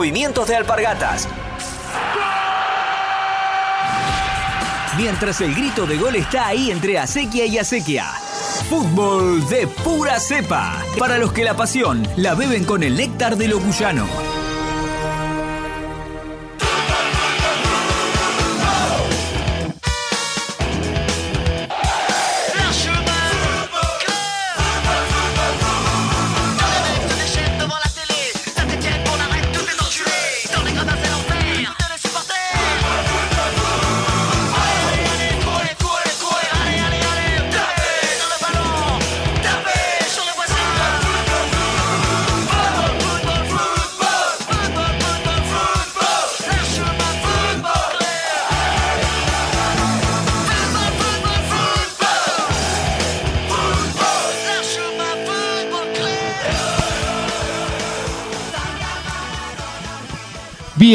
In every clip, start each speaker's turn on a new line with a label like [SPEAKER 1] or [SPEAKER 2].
[SPEAKER 1] Movimientos de alpargatas. Mientras el grito de gol está ahí entre acequia y acequia. Fútbol de pura cepa. Para los que la pasión la beben con el néctar de lo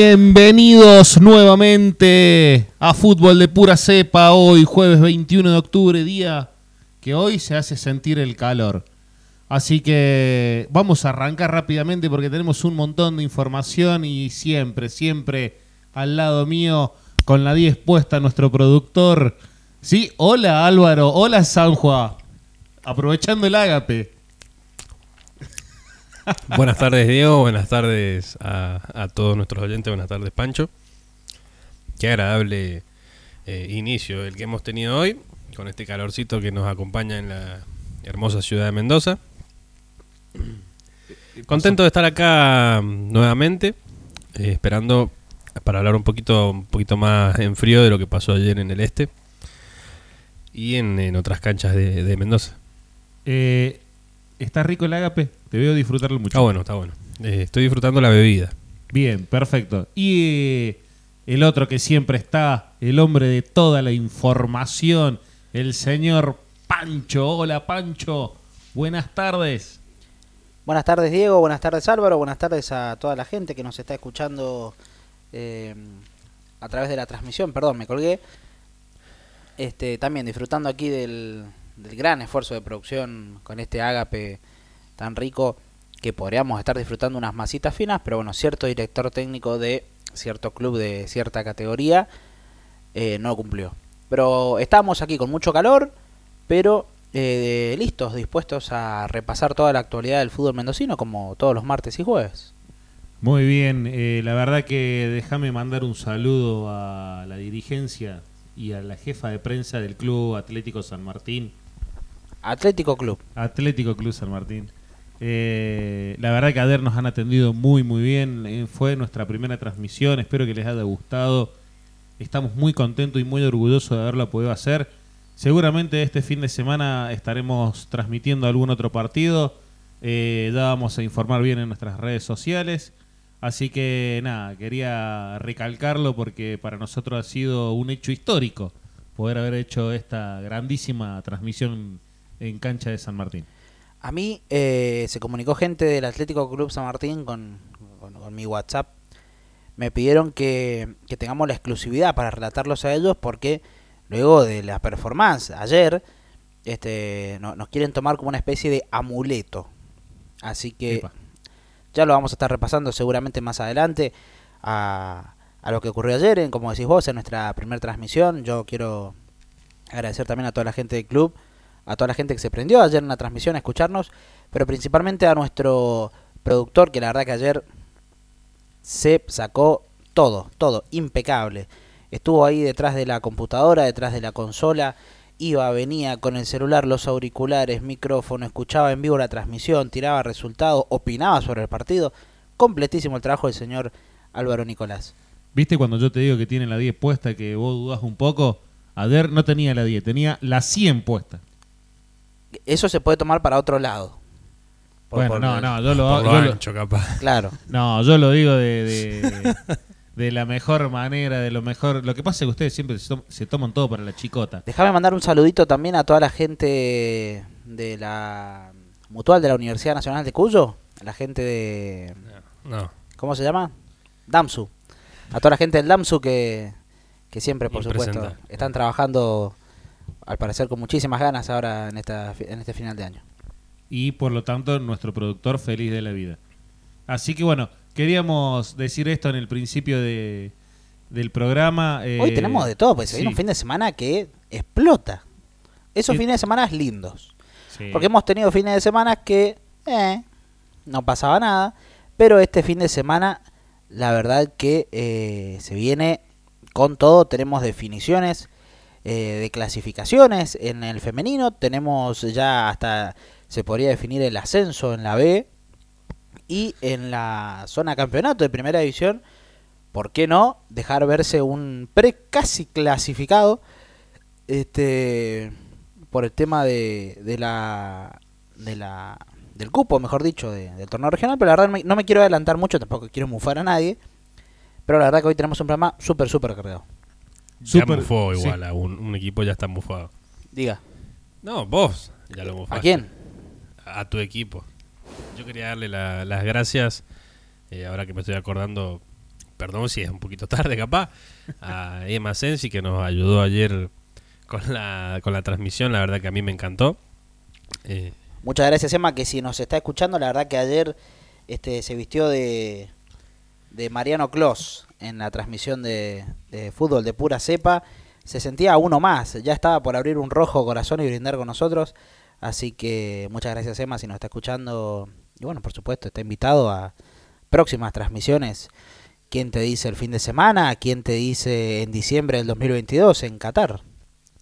[SPEAKER 2] Bienvenidos nuevamente a Fútbol de Pura Cepa, hoy jueves 21 de octubre, día que hoy se hace sentir el calor. Así que vamos a arrancar rápidamente porque tenemos un montón de información y siempre, siempre al lado mío con la 10 puesta nuestro productor. Sí, hola Álvaro, hola Sanjua, aprovechando el ágape.
[SPEAKER 3] Buenas tardes, Diego. Buenas tardes a, a todos nuestros oyentes. Buenas tardes, Pancho. Qué agradable eh, inicio el que hemos tenido hoy, con este calorcito que nos acompaña en la hermosa ciudad de Mendoza. Contento de estar acá mm, nuevamente, eh, esperando para hablar un poquito, un poquito más en frío de lo que pasó ayer en el este y en, en otras canchas de, de Mendoza.
[SPEAKER 2] Eh, ¿Está rico el ágape? Te veo disfrutarlo mucho.
[SPEAKER 3] Está bueno, está bueno. Eh, estoy disfrutando la bebida.
[SPEAKER 2] Bien, perfecto. Y eh, el otro que siempre está, el hombre de toda la información, el señor Pancho. Hola Pancho, buenas tardes.
[SPEAKER 4] Buenas tardes Diego, buenas tardes Álvaro, buenas tardes a toda la gente que nos está escuchando eh, a través de la transmisión, perdón, me colgué. Este, también disfrutando aquí del, del gran esfuerzo de producción con este ágape tan rico que podríamos estar disfrutando unas masitas finas, pero bueno, cierto director técnico de cierto club de cierta categoría eh, no cumplió. Pero estamos aquí con mucho calor, pero eh, listos, dispuestos a repasar toda la actualidad del fútbol mendocino como todos los martes y jueves.
[SPEAKER 2] Muy bien, eh, la verdad que déjame mandar un saludo a la dirigencia y a la jefa de prensa del Club Atlético San Martín.
[SPEAKER 4] Atlético Club.
[SPEAKER 2] Atlético Club San Martín. Eh, la verdad que ayer nos han atendido muy muy bien. Eh, fue nuestra primera transmisión. Espero que les haya gustado. Estamos muy contentos y muy orgullosos de haberla podido hacer. Seguramente este fin de semana estaremos transmitiendo algún otro partido. Eh, ya vamos a informar bien en nuestras redes sociales. Así que nada, quería recalcarlo porque para nosotros ha sido un hecho histórico poder haber hecho esta grandísima transmisión en cancha de San Martín.
[SPEAKER 4] A mí eh, se comunicó gente del Atlético Club San Martín con, con- con mi WhatsApp. Me pidieron que, que tengamos la exclusividad para relatarlos a ellos porque luego de la performance ayer este, no- nos quieren tomar como una especie de amuleto. Así que
[SPEAKER 2] Epa.
[SPEAKER 4] ya lo vamos a estar repasando seguramente más adelante a, a lo que ocurrió ayer, en, como decís vos, en nuestra primera transmisión. Yo quiero agradecer también a toda la gente del club, a toda la gente que se prendió ayer en la transmisión a escucharnos, pero principalmente a nuestro productor, que la verdad que ayer se sacó todo, todo, impecable. Estuvo ahí detrás de la computadora, detrás de la consola, iba, venía con el celular, los auriculares, micrófono, escuchaba en vivo la transmisión, tiraba resultados, opinaba sobre el partido. Completísimo el trabajo del señor Álvaro Nicolás.
[SPEAKER 2] ¿Viste cuando yo te digo que tiene la 10 puesta que vos dudás un poco? Ayer no tenía la 10, tenía la 100 puesta.
[SPEAKER 4] Eso se puede tomar para otro lado. Por-
[SPEAKER 2] bueno,
[SPEAKER 4] por-
[SPEAKER 2] no, no, yo lo,
[SPEAKER 3] lo
[SPEAKER 2] yo lo-
[SPEAKER 3] ancho, capaz.
[SPEAKER 4] Claro.
[SPEAKER 2] no, yo lo digo de, de, de la mejor manera, de lo mejor. Lo que pasa es que ustedes siempre se, tom- se toman todo para la chicota.
[SPEAKER 4] Déjame mandar un saludito también a toda la gente de la Mutual de la Universidad Nacional de Cuyo, a la gente de...
[SPEAKER 3] No.
[SPEAKER 4] ¿Cómo se llama? DAMSU. A toda la gente del DAMSU que, que siempre, por supuesto, están trabajando, al parecer, con muchísimas ganas ahora en, esta, en este final de año.
[SPEAKER 2] Y por lo tanto, nuestro productor feliz de la vida. Así que bueno, queríamos decir esto en el principio de, del programa. eh,
[SPEAKER 4] Hoy tenemos de todo, pues se
[SPEAKER 2] sí,
[SPEAKER 4] viene un fin de semana que explota. Esos fines de semana lindos.
[SPEAKER 2] sí.
[SPEAKER 4] Porque hemos tenido fines de semana que eh, no pasaba nada. Pero este fin de semana, la verdad que eh, se viene con todo. Tenemos definiciones eh, de clasificaciones en el femenino. Tenemos ya hasta, se podría definir el ascenso en la B. Y en la zona campeonato de primera división, ¿por qué no dejar verse un pre casi clasificado? Este por el tema de, de la de la del cupo, mejor dicho, de- del torneo regional, pero la verdad no me, quiero adelantar mucho, tampoco quiero mufar a nadie, pero la verdad que hoy tenemos un programa súper, súper cargado.
[SPEAKER 3] Ya
[SPEAKER 2] Súper-
[SPEAKER 3] mufó
[SPEAKER 2] sí.
[SPEAKER 3] igual, a un, un equipo ya está mufado.
[SPEAKER 4] Diga,
[SPEAKER 3] No, vos ya lo mufaste.
[SPEAKER 4] ¿a quién?
[SPEAKER 3] A tu equipo. Yo quería darle la- las gracias, eh, ahora que me estoy acordando, perdón si es un poquito tarde capaz, a Emma Sensi que nos ayudó ayer con la, con la transmisión, la verdad que a mí me encantó. Eh,
[SPEAKER 4] Muchas gracias, Emma, que si nos está escuchando, la verdad que ayer este se vistió de, de Mariano Clos en la transmisión de, fútbol de pura cepa. Se sentía uno más, ya estaba por abrir un rojo corazón y brindar con nosotros. Así que muchas gracias, Emma, si nos está escuchando. Y bueno, por supuesto, está invitado a próximas transmisiones. ¿Quién te dice el fin de semana? ¿Quién te dice en diciembre del 2022 en Qatar?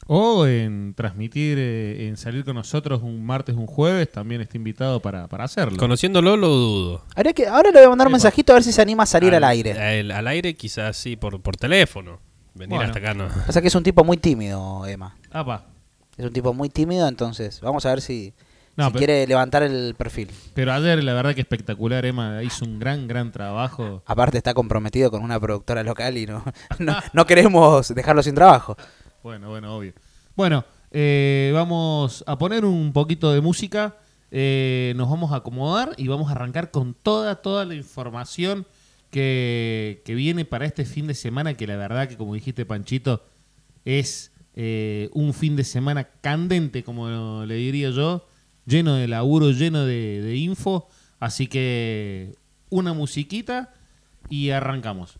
[SPEAKER 2] O en transmitir, eh, en salir con nosotros un martes, un jueves, también está invitado para, para hacerlo.
[SPEAKER 3] conociéndolo lo dudo.
[SPEAKER 4] Habría que, ahora le voy a mandar un
[SPEAKER 2] Epa.
[SPEAKER 4] mensajito a ver si se anima a salir al, aire.
[SPEAKER 3] Al, al aire quizás sí, por, por teléfono. Venir
[SPEAKER 2] Bueno.
[SPEAKER 3] hasta acá no.
[SPEAKER 4] Pasa que es un tipo muy tímido, Emma.
[SPEAKER 2] Ah, pa.
[SPEAKER 4] Es un tipo muy tímido, entonces vamos a ver si,
[SPEAKER 2] No,
[SPEAKER 4] si
[SPEAKER 2] pero-
[SPEAKER 4] quiere levantar el perfil.
[SPEAKER 2] Pero ayer, la verdad que espectacular, Emma hizo un gran, gran trabajo.
[SPEAKER 4] Aparte está comprometido con una productora local y no, no, no queremos dejarlo sin trabajo.
[SPEAKER 2] Bueno, bueno, obvio. Bueno, eh, vamos a poner un poquito de música, eh, nos vamos a acomodar y vamos a arrancar con toda, toda la información que, que viene para este fin de semana, que la verdad que como dijiste Panchito, es eh, un fin de semana candente, como le diría yo, lleno de laburo, lleno de, de info, así que una musiquita y arrancamos.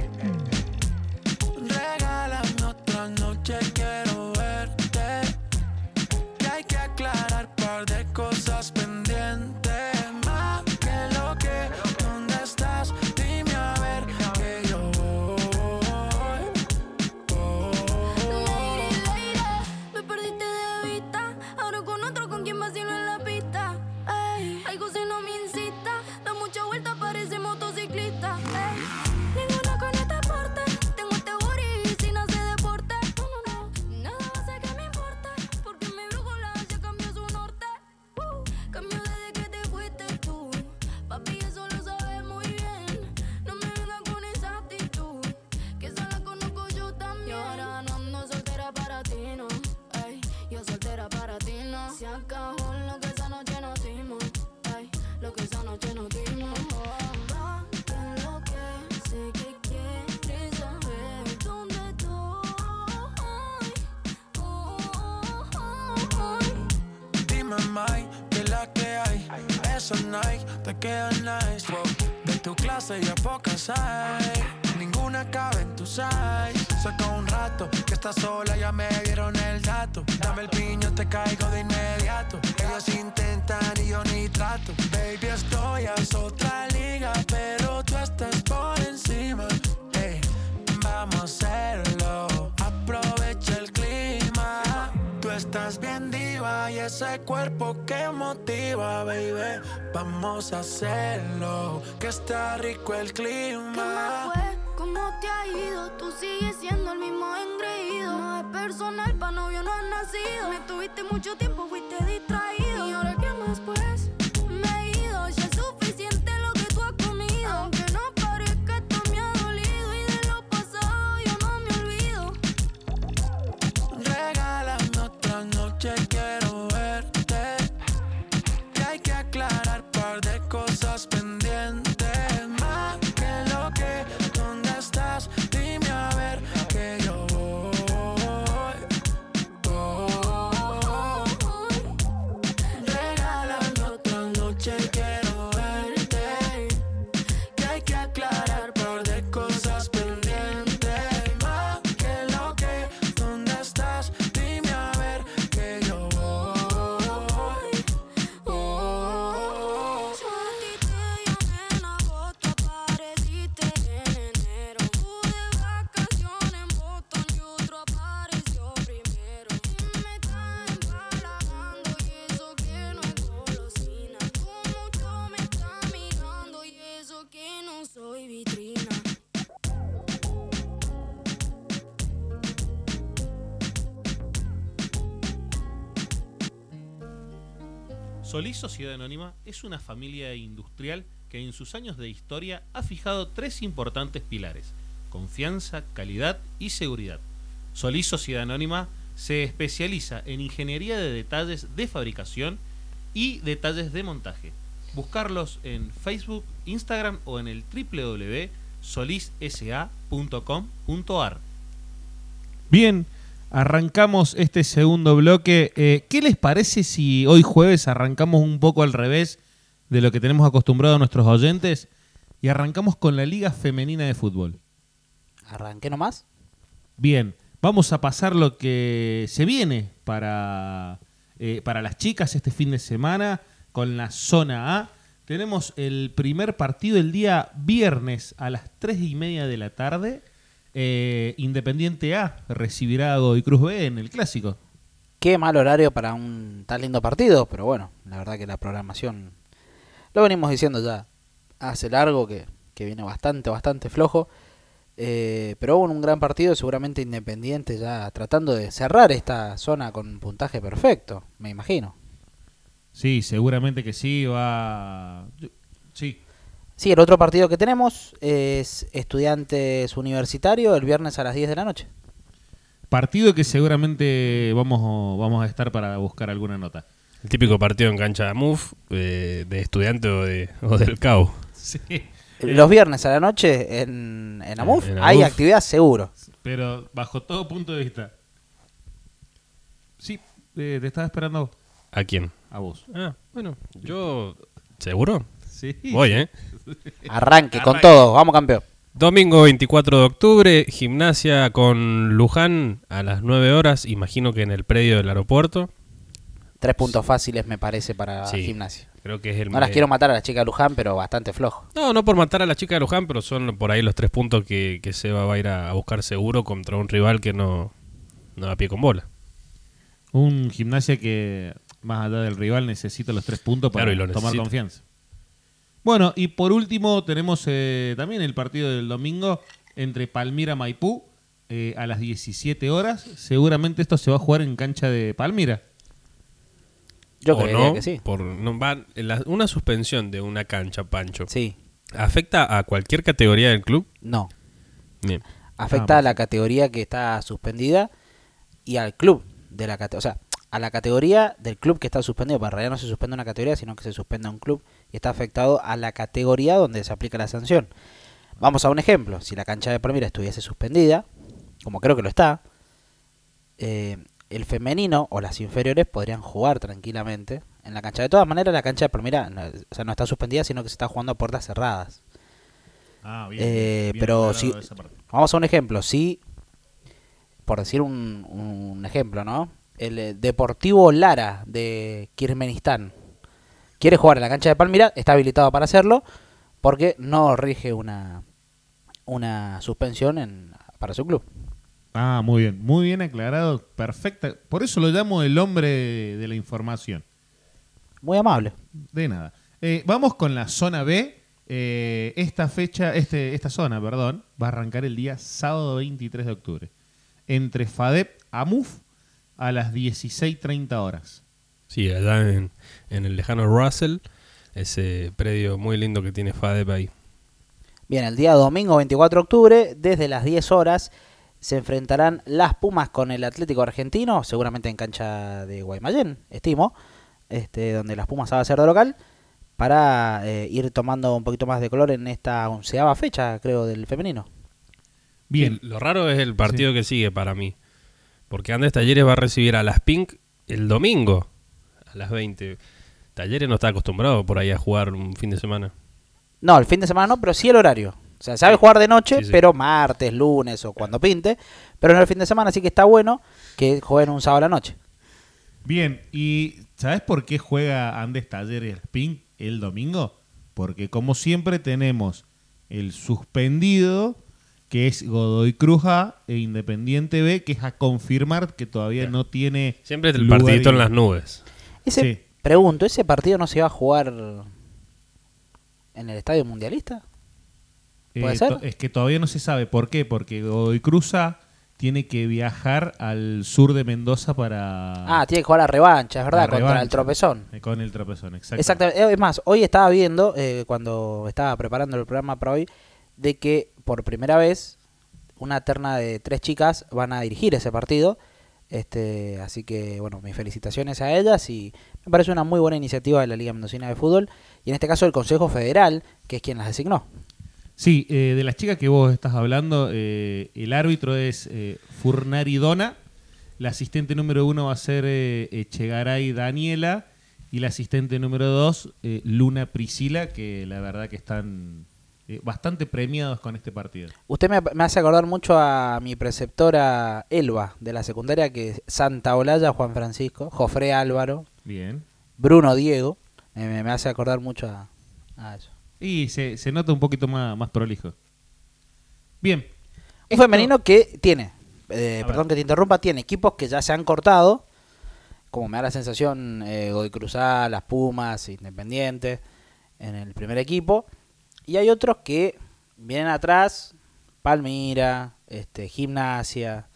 [SPEAKER 5] Que
[SPEAKER 6] esa noche que lo que sé que quieres saber. Oh, oh, oh.
[SPEAKER 5] Dime, Mike, que la que hay. Nike te quedan nice. De tu clase ya pocas hay. Ninguna cabe en tu size. Saca un rato que estás sola, ya me dieron el dato. Dame el piño, te caigo de inmediato. Ellos intentan y yo ni trato. Baby, estoy a otra liga, pero tú estás por encima. Ey, vamos a hacerlo. Aprovecha el clima. Tú estás bien diva y ese cuerpo que motiva, baby. Vamos a hacerlo. Que está rico el
[SPEAKER 6] ¿Qué más
[SPEAKER 5] clima.
[SPEAKER 6] ¿Cómo te ha ido? Tú sigues siendo el mismo engreído. No es personal, pa' novio no has nacido. Me tuviste mucho tiempo, fuiste distraído. ¿Y ahora qué más pues?
[SPEAKER 2] Solís Sociedad Anónima es una familia industrial que en sus años de historia ha fijado tres importantes pilares, confianza, calidad y seguridad. Solís Sociedad Anónima se especializa en ingeniería de detalles de fabricación y detalles de montaje. Buscarlos en Facebook, Instagram o en el www.solissa.com.ar. Bien, arrancamos este segundo bloque. Eh, ¿Qué les parece si hoy jueves arrancamos un poco al revés de lo que tenemos acostumbrado a nuestros oyentes y arrancamos con la Liga Femenina de Fútbol?
[SPEAKER 4] Arranqué nomás.
[SPEAKER 2] Bien, vamos a pasar lo que se viene para, eh, para las chicas este fin de semana con la zona A. Tenemos el primer partido el día viernes a las 3 y media de la tarde. Eh, Independiente A recibirá a Godoy Cruz B en el clásico.
[SPEAKER 4] Qué mal horario para un tan lindo partido, pero bueno, la verdad que la programación lo venimos diciendo ya hace largo que, que viene bastante, bastante flojo. Eh, pero hubo un gran partido, seguramente Independiente ya tratando de cerrar esta zona con un puntaje perfecto, me imagino.
[SPEAKER 2] Sí, seguramente que sí, va... Sí,
[SPEAKER 4] Sí, el otro partido que tenemos es Estudiantes Universitario el viernes a las 10 de la noche.
[SPEAKER 2] partido que seguramente vamos, vamos a estar para buscar alguna nota.
[SPEAKER 3] El típico partido en cancha de MUF, eh, de estudiante o, de, o del CAU.
[SPEAKER 2] Sí,
[SPEAKER 4] Los viernes a la noche en, en AMUF
[SPEAKER 3] En
[SPEAKER 4] hay
[SPEAKER 3] AMUF.
[SPEAKER 4] actividad seguro.
[SPEAKER 2] pero bajo todo punto de vista. Sí, eh, te estaba esperando a vos.
[SPEAKER 3] ¿A quién?
[SPEAKER 2] A vos.
[SPEAKER 3] Ah, bueno, yo... ¿Seguro?
[SPEAKER 2] Sí.
[SPEAKER 3] Voy, ¿eh?
[SPEAKER 4] Arranque con todo, vamos campeón.
[SPEAKER 3] Domingo 24 de octubre, gimnasia con Luján a las 9 horas, imagino que en el predio del aeropuerto.
[SPEAKER 4] Tres puntos fáciles me parece para
[SPEAKER 3] Sí.
[SPEAKER 4] gimnasia.
[SPEAKER 3] Creo que es el
[SPEAKER 4] No las quiero matar a la chica de Luján, pero bastante flojo.
[SPEAKER 3] No, no por matar a la chica de Luján, pero son por ahí los tres puntos que, que Seba va a ir a, a buscar seguro contra un rival que no, no da pie con bola.
[SPEAKER 2] Un gimnasia que, más allá del rival, necesita los tres puntos para
[SPEAKER 3] Claro, y lo
[SPEAKER 2] tomar
[SPEAKER 3] necesita.
[SPEAKER 2] confianza. Bueno, y por último tenemos eh, también el partido del domingo entre Palmira Maipú eh, a las 17 horas. Seguramente esto se va a jugar en cancha de Palmira.
[SPEAKER 4] Yo
[SPEAKER 3] o
[SPEAKER 4] creería
[SPEAKER 3] no,
[SPEAKER 4] que sí.
[SPEAKER 3] Por, no va, la- una suspensión de una cancha, Pancho,
[SPEAKER 4] Sí,
[SPEAKER 3] ¿afecta a cualquier categoría del club?
[SPEAKER 4] no.
[SPEAKER 3] Bien.
[SPEAKER 4] Afecta
[SPEAKER 2] Ah,
[SPEAKER 4] a la categoría que está suspendida y al club de la categoría. O sea, a la categoría del club que está suspendido. En realidad no se suspende una categoría, sino que se suspende un club y está afectado a la categoría donde se aplica la sanción. Vamos a un ejemplo. Si la cancha de Palmira estuviese suspendida, como creo que lo está, eh, el femenino o las inferiores podrían jugar tranquilamente en la cancha. De todas maneras, la cancha de Palmira no, o sea, no está suspendida, sino que se está jugando a puertas cerradas.
[SPEAKER 2] Ah,
[SPEAKER 4] Eh, pero
[SPEAKER 2] aclarado
[SPEAKER 4] sí-
[SPEAKER 2] esa parte.
[SPEAKER 4] Vamos a un ejemplo. Si, por decir un, un ejemplo, ¿no? El eh, Deportivo Lara de Kirmenistán quiere jugar en la cancha de Palmira, está habilitado para hacerlo porque no rige una, una suspensión en, para su club.
[SPEAKER 2] Ah, muy bien, muy bien aclarado, perfecta. Por eso lo llamo el hombre de, de la información.
[SPEAKER 4] Muy amable.
[SPEAKER 2] De nada. Eh, vamos con la zona B. Eh, esta fecha, este, esta zona, perdón, va a arrancar el día sábado 23 de octubre. Entre FADEP AMUF a las 16.30 horas.
[SPEAKER 3] Sí, allá en, en el lejano Russell, ese predio muy lindo que tiene FADEP ahí.
[SPEAKER 4] Bien, el día domingo 24 de octubre, desde las 10 horas, se enfrentarán las Pumas con el Atlético Argentino, seguramente en cancha de Guaymallén, estimo, este, donde las Pumas va a ser de local, para eh, ir tomando un poquito más de color en esta onceava fecha, creo, del femenino.
[SPEAKER 2] Bien,
[SPEAKER 3] Sí, lo raro es el partido que sigue para mí. Porque Andes Talleres va a recibir a las Pink el domingo a las 20. Talleres no está acostumbrado por ahí a jugar un fin de semana.
[SPEAKER 4] No, el fin de semana no, pero sí el horario. O sea, sabe jugar de noche,
[SPEAKER 3] Sí, sí.
[SPEAKER 4] pero martes, lunes o cuando pinte. Pero no el fin de semana, así que está bueno que jueguen un sábado a la noche.
[SPEAKER 2] Bien, ¿y sabes por qué juega Andes Taller y el Spin el domingo? Porque como siempre tenemos el suspendido, que es Godoy Cruz A e Independiente B, que es a confirmar que todavía no tiene
[SPEAKER 3] Siempre el
[SPEAKER 2] lugar
[SPEAKER 3] partidito
[SPEAKER 2] y-
[SPEAKER 3] en las nubes.
[SPEAKER 4] Ese,
[SPEAKER 2] Sí.
[SPEAKER 4] Pregunto, ¿ese partido no se va a jugar en el Estadio Mundialista? ¿Puede
[SPEAKER 2] Eh,
[SPEAKER 4] ser?
[SPEAKER 2] Es que todavía no se sabe. ¿Por qué? Porque Godoy Cruz A tiene que viajar al sur de Mendoza para...
[SPEAKER 4] Ah, tiene que jugar la revancha, es verdad, contra el tropezón.
[SPEAKER 2] Eh, Con el tropezón, exacto.
[SPEAKER 4] Exactamente. Eh, Es más, hoy estaba viendo, eh, cuando estaba preparando el programa para hoy, de que por primera vez una terna de tres chicas van a dirigir ese partido. Este, así que, bueno, mis felicitaciones a ellas y me parece una muy buena iniciativa de la Liga Mendocina de Fútbol y en este caso el Consejo Federal, que es quien las designó.
[SPEAKER 2] Sí, eh, de las chicas que vos estás hablando, eh, el árbitro es eh, Furnari Dona, la asistente número uno va a ser eh, Echegaray Daniela y la asistente número dos, Luna Priscila, que la verdad que están bastante premiados con este partido.
[SPEAKER 4] Usted me, me hace acordar mucho a mi preceptora Elba de la secundaria, que es Santa Olaya Juan Francisco, Jofre Álvaro,
[SPEAKER 2] Bien.
[SPEAKER 4] Bruno Diego. Me, me- hace acordar mucho a, a eso.
[SPEAKER 2] Y se, se nota un poquito más, más prolijo. Bien.
[SPEAKER 4] Un
[SPEAKER 2] Esto-
[SPEAKER 4] femenino que tiene, eh, perdón
[SPEAKER 2] ver.
[SPEAKER 4] que te interrumpa, tiene equipos que ya se han cortado, como me da la sensación eh, Godoy Cruzá, Las Pumas, Independiente, en el primer equipo. Y hay otros que vienen atrás, Palmira, este, Gimnasia,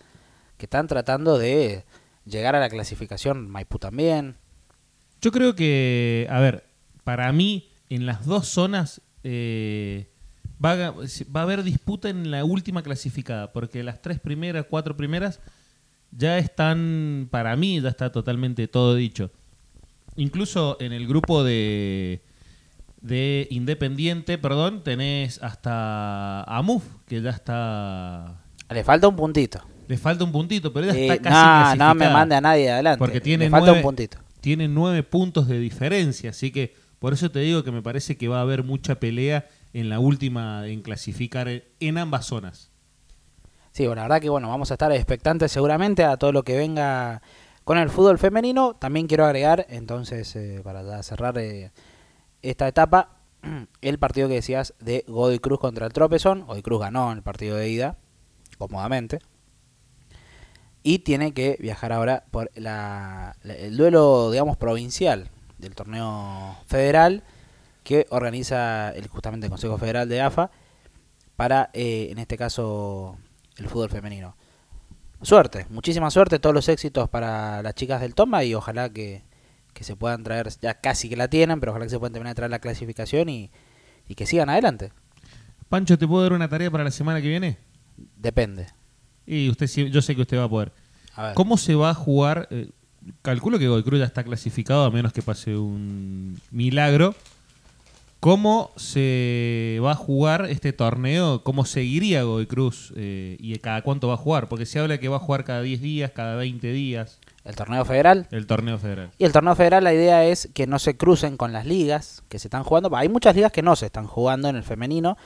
[SPEAKER 4] que están tratando de llegar a la clasificación, Maipú también.
[SPEAKER 2] Yo creo que, a ver, para mí, en las dos zonas eh, va, a, va a haber disputa en la última clasificada, porque las tres primeras, cuatro primeras, ya están, para mí, ya está totalmente todo dicho. Incluso en el grupo de, de Independiente, perdón, tenés hasta Amuf, que ya está...
[SPEAKER 4] Le falta un puntito.
[SPEAKER 2] Le falta un puntito, pero ya
[SPEAKER 4] Eh,
[SPEAKER 2] está casi
[SPEAKER 4] no, no me mande a nadie adelante.
[SPEAKER 2] Porque tiene
[SPEAKER 4] Le falta
[SPEAKER 2] nueve,
[SPEAKER 4] un puntito.
[SPEAKER 2] Tiene nueve puntos de diferencia, así que por eso te digo que me parece que va a haber mucha pelea en la última en clasificar en- en ambas zonas.
[SPEAKER 4] Sí, bueno, la verdad que bueno, vamos a estar expectantes seguramente a todo lo que venga con el fútbol femenino. También quiero agregar, entonces, eh, para cerrar eh, esta etapa, el partido que decías de Godoy Cruz contra el Tropezón. Godoy Cruz ganó el partido de ida, cómodamente. Y tiene que viajar ahora por la, la- el duelo, digamos, provincial del torneo federal que organiza el, justamente el Consejo Federal de AFA para, eh, en este caso, el fútbol femenino. Suerte, muchísima suerte, todos los éxitos para las chicas del Toma y ojalá que, que se puedan traer, ya casi que la tienen, pero ojalá que se puedan terminar de traer la clasificación y, y que sigan adelante.
[SPEAKER 2] Pancho, ¿te puedo dar una tarea para la semana que viene?
[SPEAKER 4] Depende.
[SPEAKER 2] Y usted, yo sé que usted va a poder.
[SPEAKER 4] A.
[SPEAKER 2] ¿Cómo se va a jugar? Eh, calculo que Godoy Cruz ya está clasificado, a menos que pase un milagro. ¿Cómo se va a jugar este torneo? ¿Cómo seguiría Godoy Cruz? Eh, ¿Y cada cuánto va a jugar? Porque se habla que va a jugar cada 10 días, cada 20 días,
[SPEAKER 4] El torneo federal.
[SPEAKER 2] el torneo federal.
[SPEAKER 4] Y el torneo federal la idea es que no se crucen con las ligas que se están jugando. Hay muchas ligas que no se están jugando en el femenino.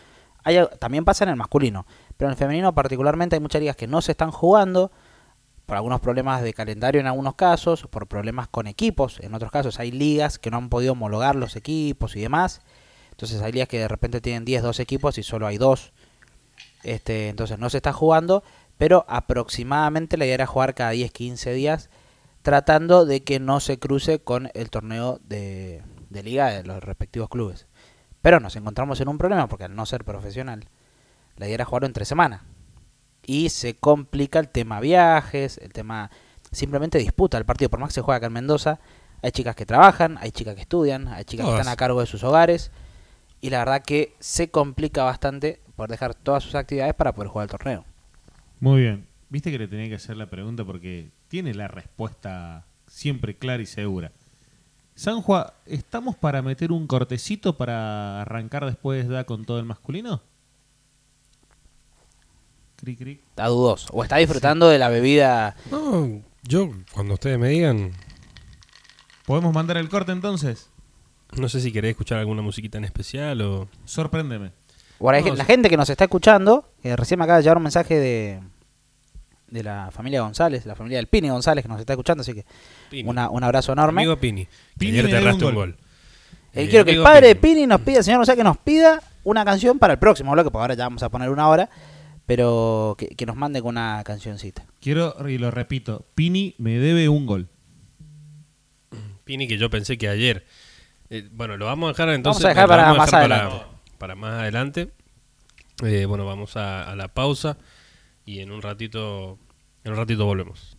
[SPEAKER 4] Hay, también pasa en el masculino. Pero en el femenino particularmente hay muchas ligas que no se están jugando por algunos problemas de calendario en algunos casos, por problemas con equipos. En otros casos hay ligas que no han podido homologar los equipos y demás. Entonces hay ligas que de repente tienen 10, 12 equipos y solo hay dos. Este, entonces no se está jugando, pero aproximadamente la idea era jugar cada 10, 15 días tratando de que no se cruce con el torneo de, de liga de los respectivos clubes. Pero nos encontramos en un problema porque al no ser profesional, la idea era jugarlo entre semana. Y se complica el tema viajes, el tema simplemente disputa el partido. Por más que se juega acá en Mendoza, hay chicas que trabajan, hay chicas que estudian, hay chicas que están a cargo de sus hogares. Y la verdad que se complica bastante por dejar todas sus actividades para poder jugar el torneo.
[SPEAKER 2] Muy bien. Viste que le tenía que hacer la pregunta porque tiene la respuesta siempre clara y segura. Sanjua, ¿estamos para meter un cortecito para arrancar después da con todo el masculino? Cric, cric.
[SPEAKER 4] Está dudoso. ¿O está disfrutando de la bebida?
[SPEAKER 3] No, yo, cuando ustedes me digan.
[SPEAKER 2] ¿Podemos mandar el corte entonces?
[SPEAKER 7] No sé si querés escuchar alguna musiquita en especial o.
[SPEAKER 2] Sorpréndeme.
[SPEAKER 7] Bueno,
[SPEAKER 4] la gente que nos está escuchando, eh, recién me acaba de llegar un mensaje de, de la familia González, la familia del Pini González que nos está escuchando, así que una, un abrazo enorme.
[SPEAKER 7] Amigo Pini,
[SPEAKER 2] Pini
[SPEAKER 7] te
[SPEAKER 2] un gol.
[SPEAKER 4] Eh,
[SPEAKER 7] eh,
[SPEAKER 4] quiero que el padre de
[SPEAKER 7] Pini
[SPEAKER 4] nos pida, señor González, que nos pida una canción para el próximo bloque, porque ahora ya vamos a poner una hora, pero que, nos mande con una cancioncita.
[SPEAKER 2] Quiero, y lo repito, Pini me debe un gol.
[SPEAKER 7] Pini que yo pensé que ayer... Eh, bueno, lo vamos a dejar entonces.
[SPEAKER 4] Vamos a dejar para, más, adelante.
[SPEAKER 7] más adelante. Bueno, vamos a la pausa y en un ratito, en un ratito volvemos.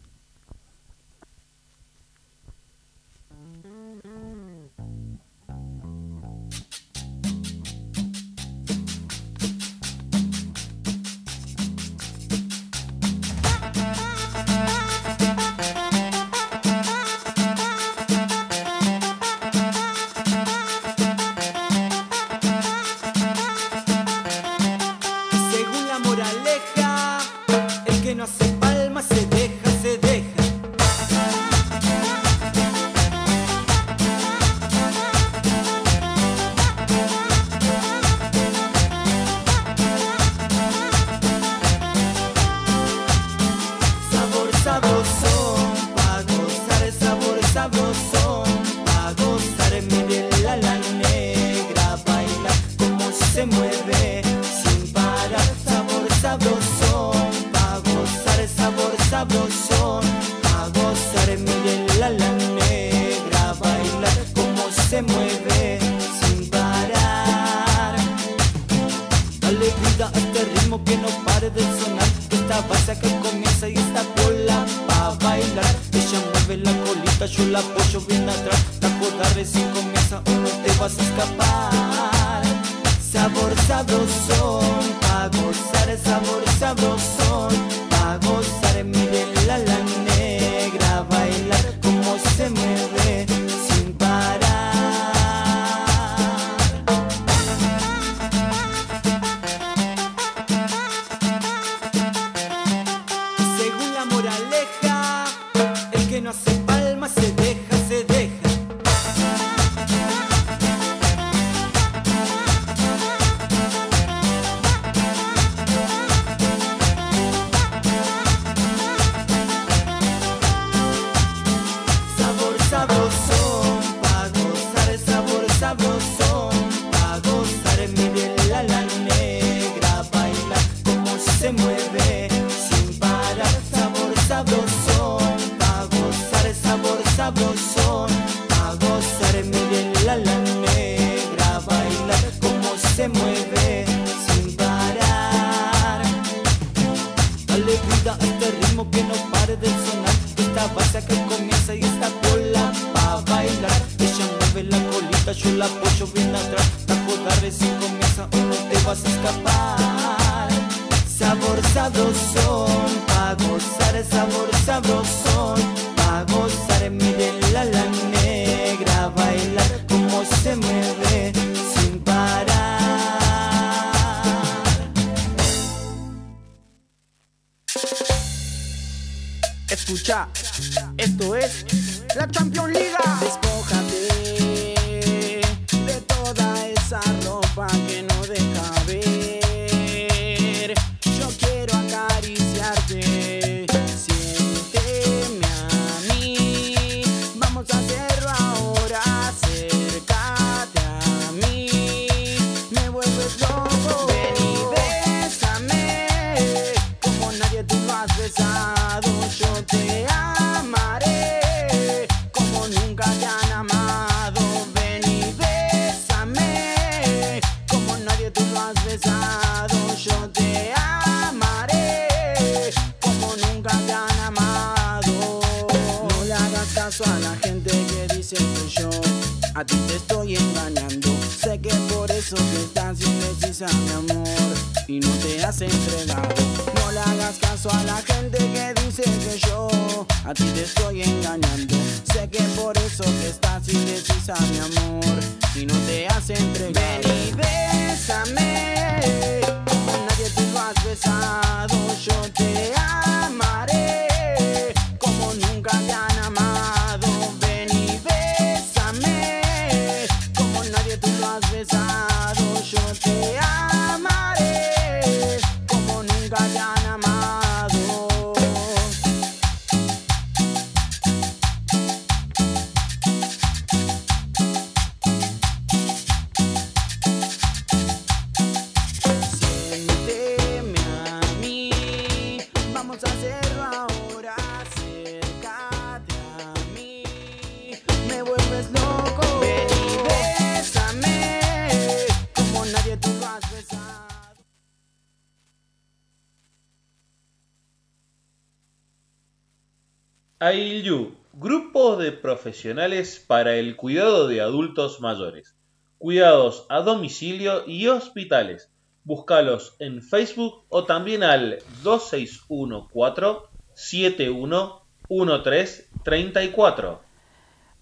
[SPEAKER 8] AILU, grupos de profesionales para el cuidado de adultos mayores. Cuidados a domicilio y hospitales. Búscalos en Facebook o también al 2614-711334.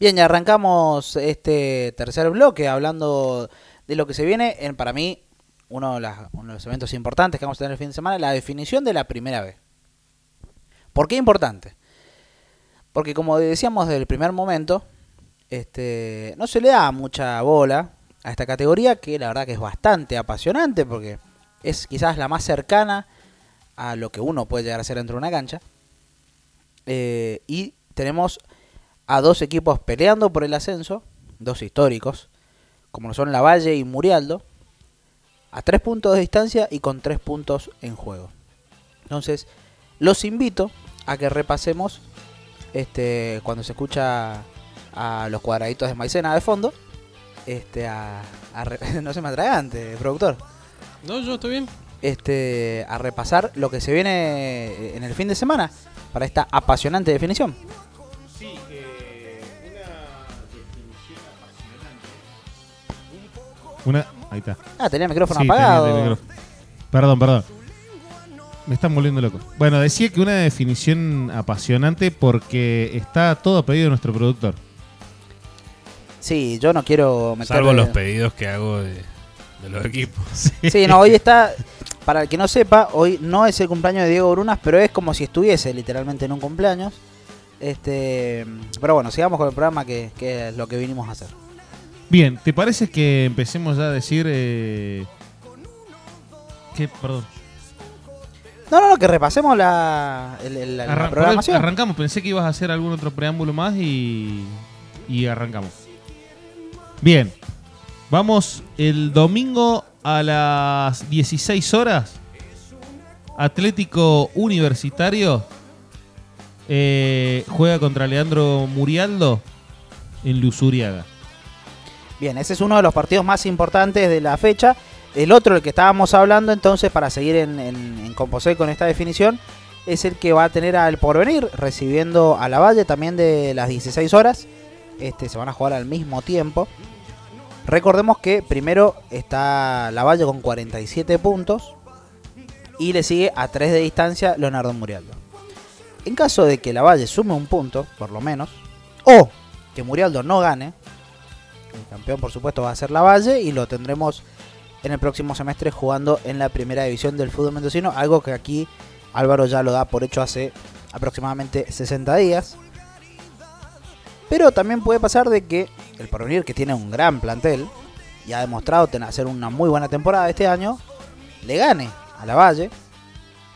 [SPEAKER 4] Bien, y arrancamos este tercer bloque hablando de lo que se viene en, para mí, uno de, uno de los eventos importantes que vamos a tener el fin de semana, la definición de la primera vez. ¿Por qué importante? Porque como decíamos desde el primer momento, este, no se le da mucha bola a esta categoría, que la verdad que es bastante apasionante, porque es quizás la más cercana a lo que uno puede llegar a hacer dentro de una cancha. Eh, y tenemos a dos equipos peleando por el ascenso, dos históricos, como lo son Lavalle y Murialdo, a tres puntos de distancia y con tres puntos en juego. Entonces, los invito a que repasemos este cuando se escucha a los cuadraditos de maicena de fondo. Este, a, no se me atragante, productor.
[SPEAKER 3] No, yo estoy bien.
[SPEAKER 4] Este, a repasar lo que se viene en el fin de semana para esta apasionante definición.
[SPEAKER 2] Sí, eh, una definición apasionante. Una. Ahí está.
[SPEAKER 4] Ah, tenía el micrófono
[SPEAKER 2] Sí, tenía
[SPEAKER 4] apagado.
[SPEAKER 2] el micrófono. Perdón, perdón. Me están volviendo loco. Bueno, decía que una definición apasionante porque está todo a pedido de nuestro productor.
[SPEAKER 4] Sí, yo no quiero meter.
[SPEAKER 3] Salvo los pedidos que hago de, de los equipos.
[SPEAKER 4] Sí, no, hoy está. Para el que no sepa, hoy no es el cumpleaños de Diego Brunas, pero es como si estuviese literalmente en un cumpleaños. Este, pero bueno, sigamos con el programa que, que es lo que vinimos a hacer.
[SPEAKER 2] Bien, ¿te parece que empecemos ya a decir. Eh... ¿Qué? Perdón.
[SPEAKER 4] No, no, no, que repasemos la, el- el- la
[SPEAKER 2] Arran-
[SPEAKER 4] programación.
[SPEAKER 2] Arrancamos, pensé que ibas a hacer algún otro preámbulo más y, y arrancamos. Bien, vamos el domingo a las 16 horas. Atlético Universitario eh, juega contra Leandro Murialdo en Luzuriaga.
[SPEAKER 4] Bien, ese es uno de los partidos más importantes de la fecha. El otro, el que estábamos hablando, entonces, para seguir en, en, en Composé con esta definición, es el que va a tener al porvenir, recibiendo a la Valle también de las 16 horas. Este, se van a jugar al mismo tiempo. Recordemos que primero está la Valle con 47 puntos y le sigue a 3 de distancia Leonardo Murialdo. En caso de que la Valle sume un punto, por lo menos, o que Murialdo no gane, el campeón, por supuesto, va a ser la Valle y lo tendremos en el próximo semestre jugando en la primera división del fútbol mendocino. Algo que aquí Álvaro ya lo da por hecho hace aproximadamente 60 días. Pero también puede pasar de que el Porvenir, que tiene un gran plantel y ha demostrado tener, hacer una muy buena temporada este año, le gane a la Valle.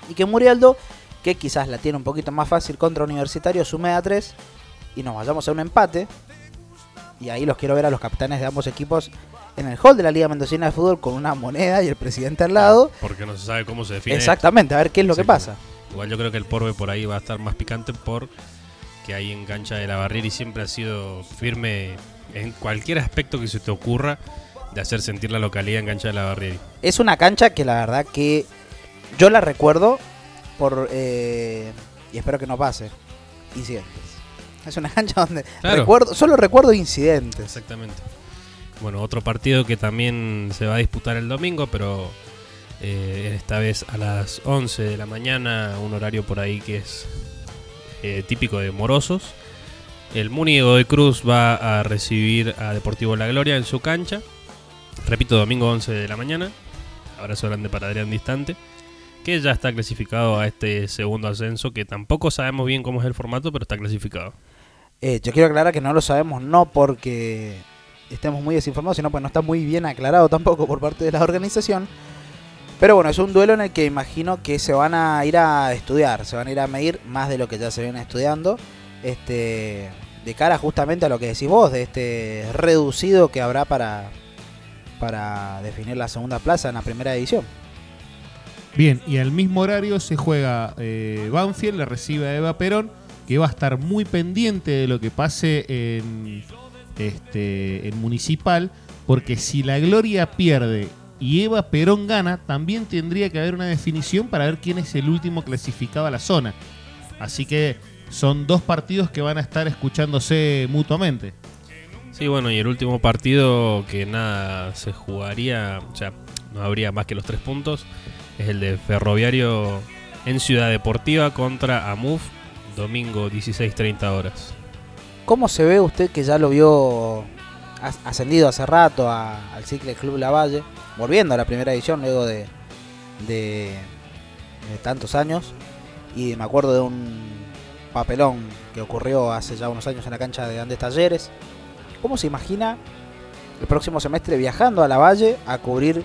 [SPEAKER 4] Y que Murialdo, que quizás la tiene un poquito más fácil contra Universitario, sume a 3 y nos vayamos a un empate. Y ahí los quiero ver a los capitanes de ambos equipos en el hall de la Liga Mendocina de Fútbol con una moneda y el presidente al lado.
[SPEAKER 3] Porque no se sabe cómo se define.
[SPEAKER 4] Exactamente, a ver qué es lo que pasa.
[SPEAKER 3] Igual yo creo que el Porbe por ahí va a estar más picante por que ahí en cancha de la barrera y siempre ha sido firme en cualquier aspecto que se te ocurra de hacer sentir la localidad en cancha de la barrera.
[SPEAKER 4] Es una cancha que la verdad que yo la recuerdo por... eh, y espero que no pase. Incidentes. Es una cancha donde
[SPEAKER 3] Claro.
[SPEAKER 4] recuerdo, solo recuerdo incidentes.
[SPEAKER 3] Exactamente. Bueno, otro partido que también se va a disputar el domingo, pero eh, esta vez a las 11 de la mañana, un horario por ahí que es eh, típico de Morosos. El Muni de Cruz va a recibir a Deportivo La Gloria en su cancha. Repito, domingo 11 de la mañana. Abrazo grande para Adrián Distante. Que ya está clasificado a este segundo ascenso, que tampoco sabemos bien cómo es el formato, pero está clasificado.
[SPEAKER 4] Eh, yo quiero aclarar que no lo sabemos no porque estemos muy desinformados, sino porque no está muy bien aclarado tampoco por parte de la organización. Pero bueno, es un duelo en el que imagino que se van a ir a estudiar, se van a ir a medir más de lo que ya se viene estudiando, este, de cara justamente a lo que decís vos, de este reducido que habrá para, para definir la segunda plaza en la primera división.
[SPEAKER 2] Bien, y al mismo horario se juega eh, Banfield, le recibe a Eva Perón, que va a estar muy pendiente de lo que pase en, este, en Municipal, porque si la Gloria pierde y Eva Perón gana, también tendría que haber una definición para ver quién es el último clasificado a la zona. Así que son dos partidos que van a estar escuchándose mutuamente.
[SPEAKER 3] Sí, bueno, y el último partido que nada se jugaría, o sea, no habría más que los tres puntos, es el de Ferroviario en Ciudad Deportiva contra AMUF, domingo 16.30 horas.
[SPEAKER 4] ¿Cómo se ve usted que ya lo vio as- ascendido hace rato a- al Cicle Club Lavalle, volviendo a la primera edición luego de, de- tantos años? Y me acuerdo de un papelón que ocurrió hace ya unos años en la cancha de Andes Talleres. ¿Cómo se imagina el próximo semestre viajando a Lavalle a cubrir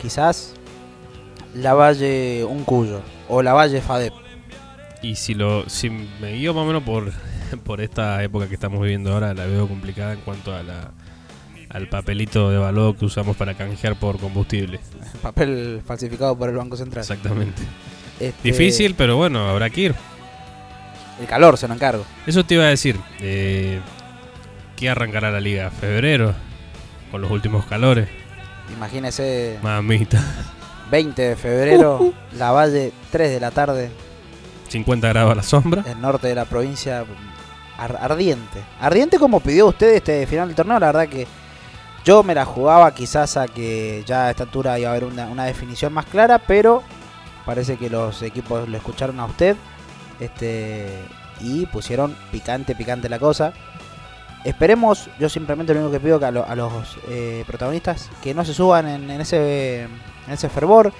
[SPEAKER 4] quizás Lavalle Uncuyo o Lavalle Fadep?
[SPEAKER 3] Y si lo si me guío más o menos por, por esta época que estamos viviendo ahora, la veo complicada en cuanto a la, al papelito de valor que usamos para canjear por combustible.
[SPEAKER 4] Papel falsificado por el Banco Central.
[SPEAKER 3] Exactamente.
[SPEAKER 4] Este,
[SPEAKER 3] Difícil, pero bueno, habrá que ir.
[SPEAKER 4] El calor se lo encargo.
[SPEAKER 3] Eso te iba a decir. Eh, ¿Qué arrancará la liga? ¿Febrero? Con los últimos calores.
[SPEAKER 4] Imagínese
[SPEAKER 3] Mamita.
[SPEAKER 4] 20 de febrero, La Valle, 3 de la tarde,
[SPEAKER 3] 50 grados a la sombra.
[SPEAKER 4] el norte de la provincia, ar- ardiente. Ardiente como pidió usted este final del torneo, la verdad que yo me la jugaba quizás a que ya a esta altura iba a haber una, una definición más clara, pero parece que los equipos lo escucharon a usted este y pusieron picante, picante la cosa. Esperemos, yo simplemente lo único que pido que a los eh, protagonistas que no se suban en, en ese, en ese fervor,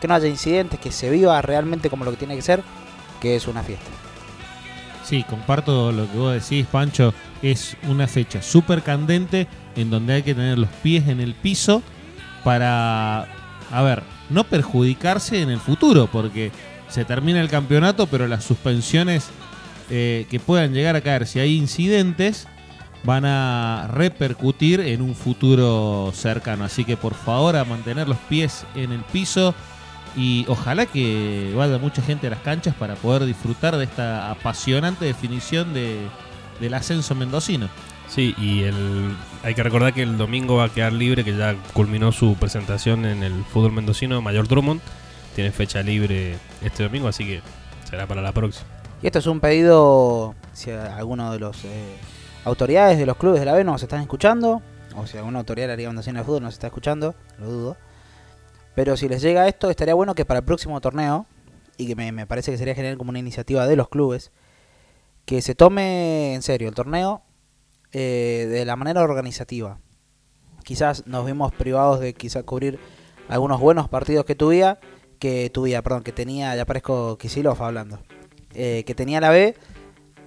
[SPEAKER 4] que no haya incidentes, que se viva realmente como lo que tiene que ser, que es una fiesta.
[SPEAKER 2] Sí, comparto lo que vos decís, Pancho. Es una fecha súper candente en donde hay que tener los pies en el piso para, a ver, no perjudicarse en el futuro, porque se termina el campeonato, pero las suspensiones eh, que puedan llegar a caer, si hay incidentes, van a repercutir en un futuro cercano. Así que por favor a mantener los pies en el piso y ojalá que vaya mucha gente a las canchas para poder disfrutar de esta apasionante definición de, del ascenso mendocino.
[SPEAKER 3] Sí, y el, hay que recordar que el domingo va a quedar libre, que ya culminó su presentación en el fútbol mendocino, Mayor Drummond. Tiene fecha libre este domingo, así que será para la próxima.
[SPEAKER 4] Y esto es un pedido, si alguno de los eh, autoridades de los clubes de la B nos están escuchando, o si alguna autoridad de la Liga Mendocina de Fútbol nos está escuchando, lo dudo. Pero si les llega esto, estaría bueno que para el próximo torneo, y que me, parece que sería genial como una iniciativa de los clubes, que se tome en serio el torneo eh, de la manera organizativa. Quizás nos vimos privados de quizás cubrir algunos buenos partidos que tuviera, que tuviera, perdón, que tenía, ya parezco Kisilov hablando, eh, que tenía la B,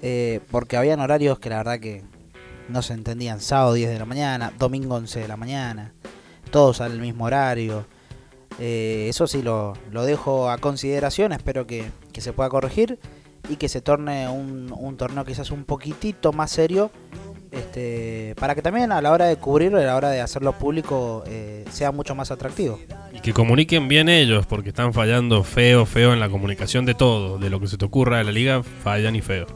[SPEAKER 4] eh, porque habían horarios que la verdad que no se entendían, sábado 10 de la mañana, domingo 11 de la mañana, todos al mismo horario. Eh, eso sí lo, lo dejo a consideración, espero que, que se pueda corregir y que se torne un, un torneo quizás un poquitito más serio, este, para que también a la hora de cubrirlo, a la hora de hacerlo público, eh, sea mucho más atractivo.
[SPEAKER 3] Y que comuniquen bien ellos, porque están fallando feo, feo en la comunicación de todo. De lo que se te ocurra de la liga, fallan y feo.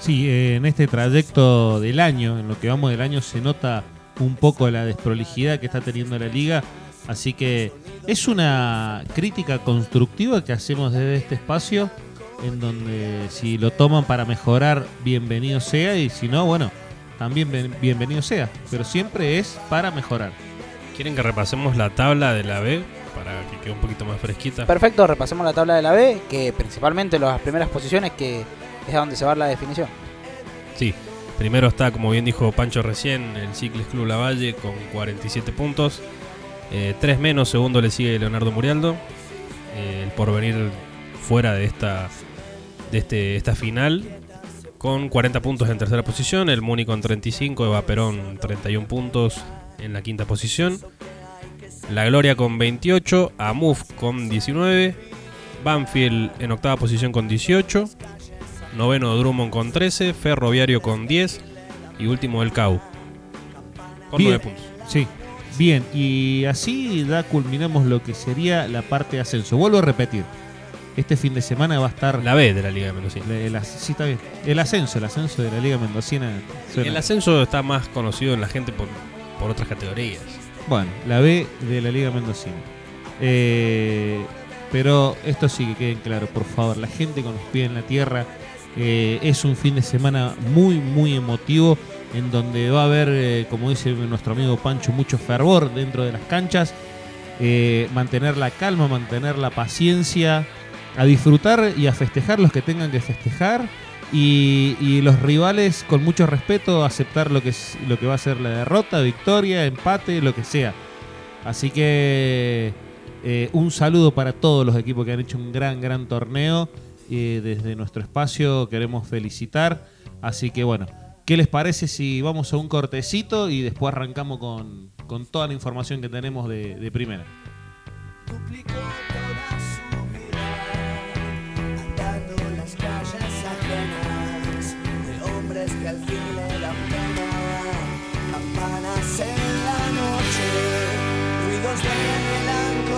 [SPEAKER 2] Sí, eh, en este trayecto del año, en lo que vamos del año, se nota un poco la desprolijidad que está teniendo la liga. Así que es una crítica constructiva que hacemos desde este espacio, en donde si lo toman para mejorar, bienvenido sea, y si no, bueno, también bien- bienvenido sea. Pero siempre es para mejorar.
[SPEAKER 3] ¿Quieren que repasemos la tabla de la B para que quede un poquito más fresquita?
[SPEAKER 4] Perfecto, repasemos la tabla de la B, que principalmente las primeras posiciones, que es a donde se va la definición.
[SPEAKER 3] Sí, primero está, como bien dijo Pancho recién, el Cicles Club Lavalle con 47 puntos. Eh, tres menos, segundo le sigue Leonardo Murialdo. Eh, el porvenir fuera de esta, de este, esta final con 40 puntos en tercera posición. El Muni con 35, Eva Perón 31 puntos en la quinta posición. La Gloria con 28, Amuf con 19, Banfield en octava posición con 18, noveno Drummond con 13, Ferroviario con 10 y último el CAU con
[SPEAKER 2] Bien.
[SPEAKER 3] 9 puntos.
[SPEAKER 2] Sí, bien, y así ya culminamos lo que sería la parte de ascenso. Vuelvo a repetir, este fin de semana va a estar...
[SPEAKER 3] La B de la Liga de Mendocina.
[SPEAKER 2] el- sí, está bien. El ascenso, el ascenso de la Liga Mendocina. suena-
[SPEAKER 3] El ascenso está más conocido en la gente por, por otras categorías.
[SPEAKER 2] Bueno, la B de la Liga Mendocina. Eh, pero esto sí que queden claro, por favor, la gente con los pies en la tierra, Eh, es un fin de semana muy, muy emotivo, en donde va a haber, eh, como dice nuestro amigo Pancho, mucho fervor dentro de las canchas. Eh, mantener la calma, mantener la paciencia, a disfrutar y a festejar los que tengan que festejar. Y, los rivales con mucho respeto aceptar lo que, es, lo que va a ser la derrota, victoria, empate, lo que sea. Así que eh, un saludo para todos los equipos que han hecho un gran, gran torneo. Desde nuestro espacio queremos felicitar. Así que bueno, ¿qué les parece si vamos a un cortecito y después arrancamos con, con toda la información que tenemos de, de primera?
[SPEAKER 9] Toda su vida andando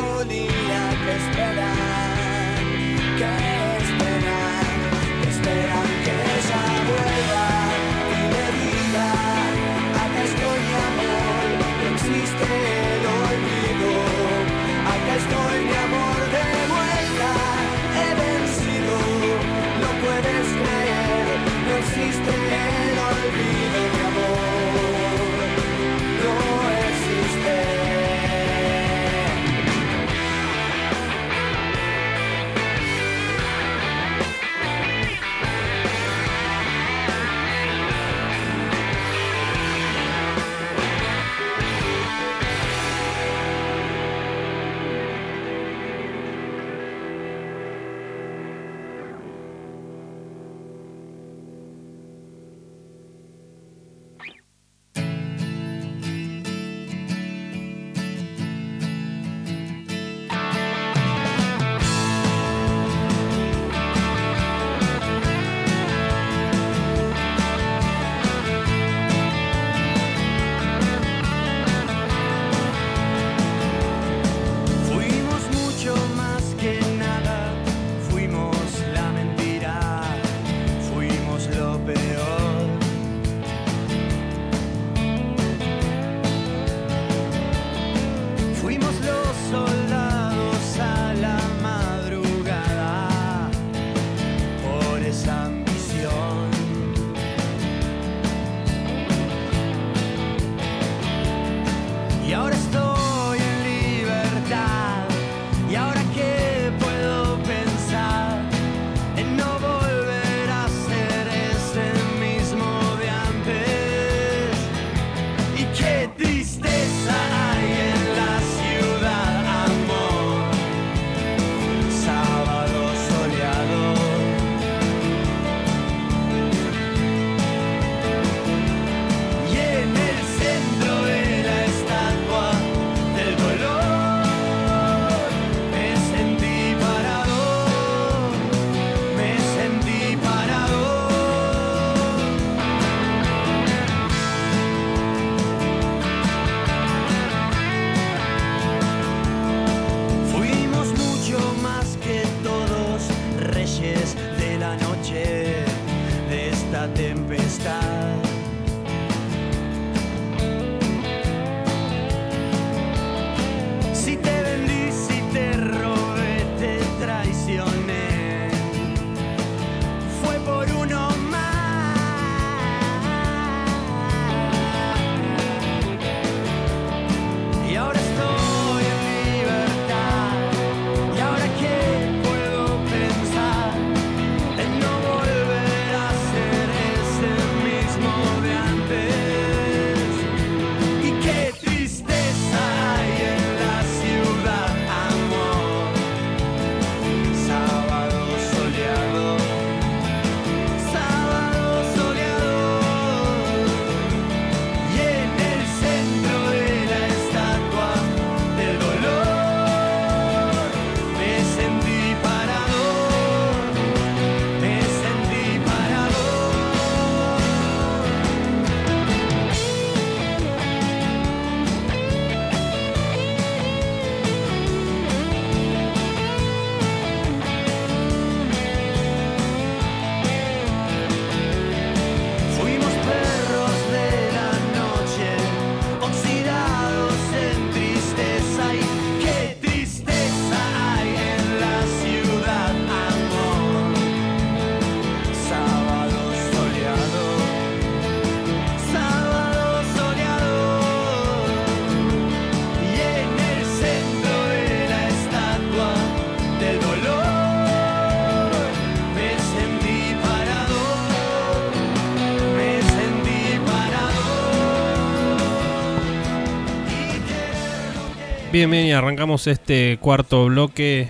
[SPEAKER 3] Bien, bien, y arrancamos este cuarto bloque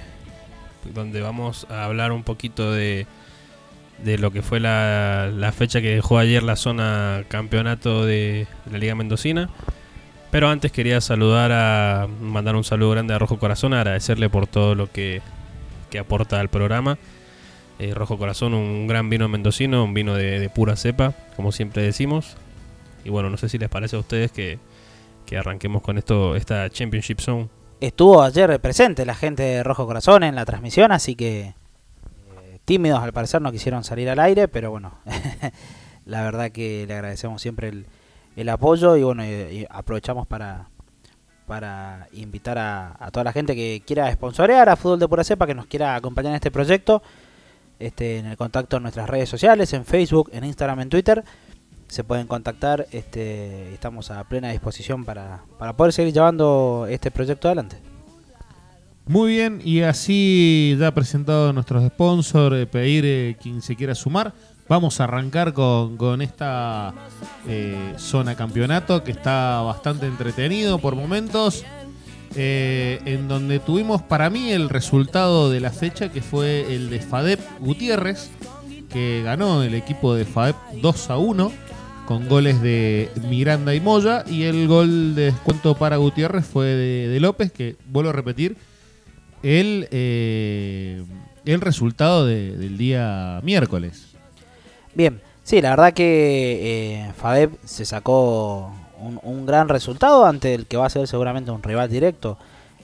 [SPEAKER 3] donde vamos a hablar un poquito de, de lo que fue la, la fecha que dejó ayer la zona campeonato de la Liga Mendocina. Pero antes quería saludar a mandar un saludo grande a Rojo Corazón, agradecerle por todo lo que, que aporta al programa. Eh, Rojo Corazón, un gran vino mendocino, un vino de, de pura cepa, como siempre decimos. Y bueno, no sé si les parece a ustedes que, que arranquemos con esto, esta Championship Zone.
[SPEAKER 4] Estuvo ayer presente la gente de Rojo Corazón en la transmisión, así que eh, tímidos al parecer no quisieron salir al aire, pero bueno, la verdad que le agradecemos siempre el, el apoyo y bueno, y- y aprovechamos para, para invitar a, a toda la gente que quiera sponsorear a Fútbol de Pura Cepa, que nos quiera acompañar en este proyecto, este, en el contacto en nuestras redes sociales, en Facebook, en Instagram, en Twitter. Se pueden contactar, este, estamos a plena disposición para, para poder seguir llevando este proyecto adelante.
[SPEAKER 2] Muy bien, y así ya presentado nuestros sponsors, eh, pedir eh, quien se quiera sumar. Vamos a arrancar con, con esta eh, zona campeonato que está bastante entretenido por momentos. en donde tuvimos para mí el resultado de la fecha que fue el de Fadep Gutiérrez, que ganó el equipo de Fadep 2 a 1 con goles de Miranda y Moya. Y el gol de descuento para Gutiérrez fue de, López, que vuelvo a repetir, el, eh, el resultado de- del día miércoles.
[SPEAKER 4] Bien, sí, la verdad que eh, se sacó un, un gran resultado ante el que va a ser seguramente un rival directo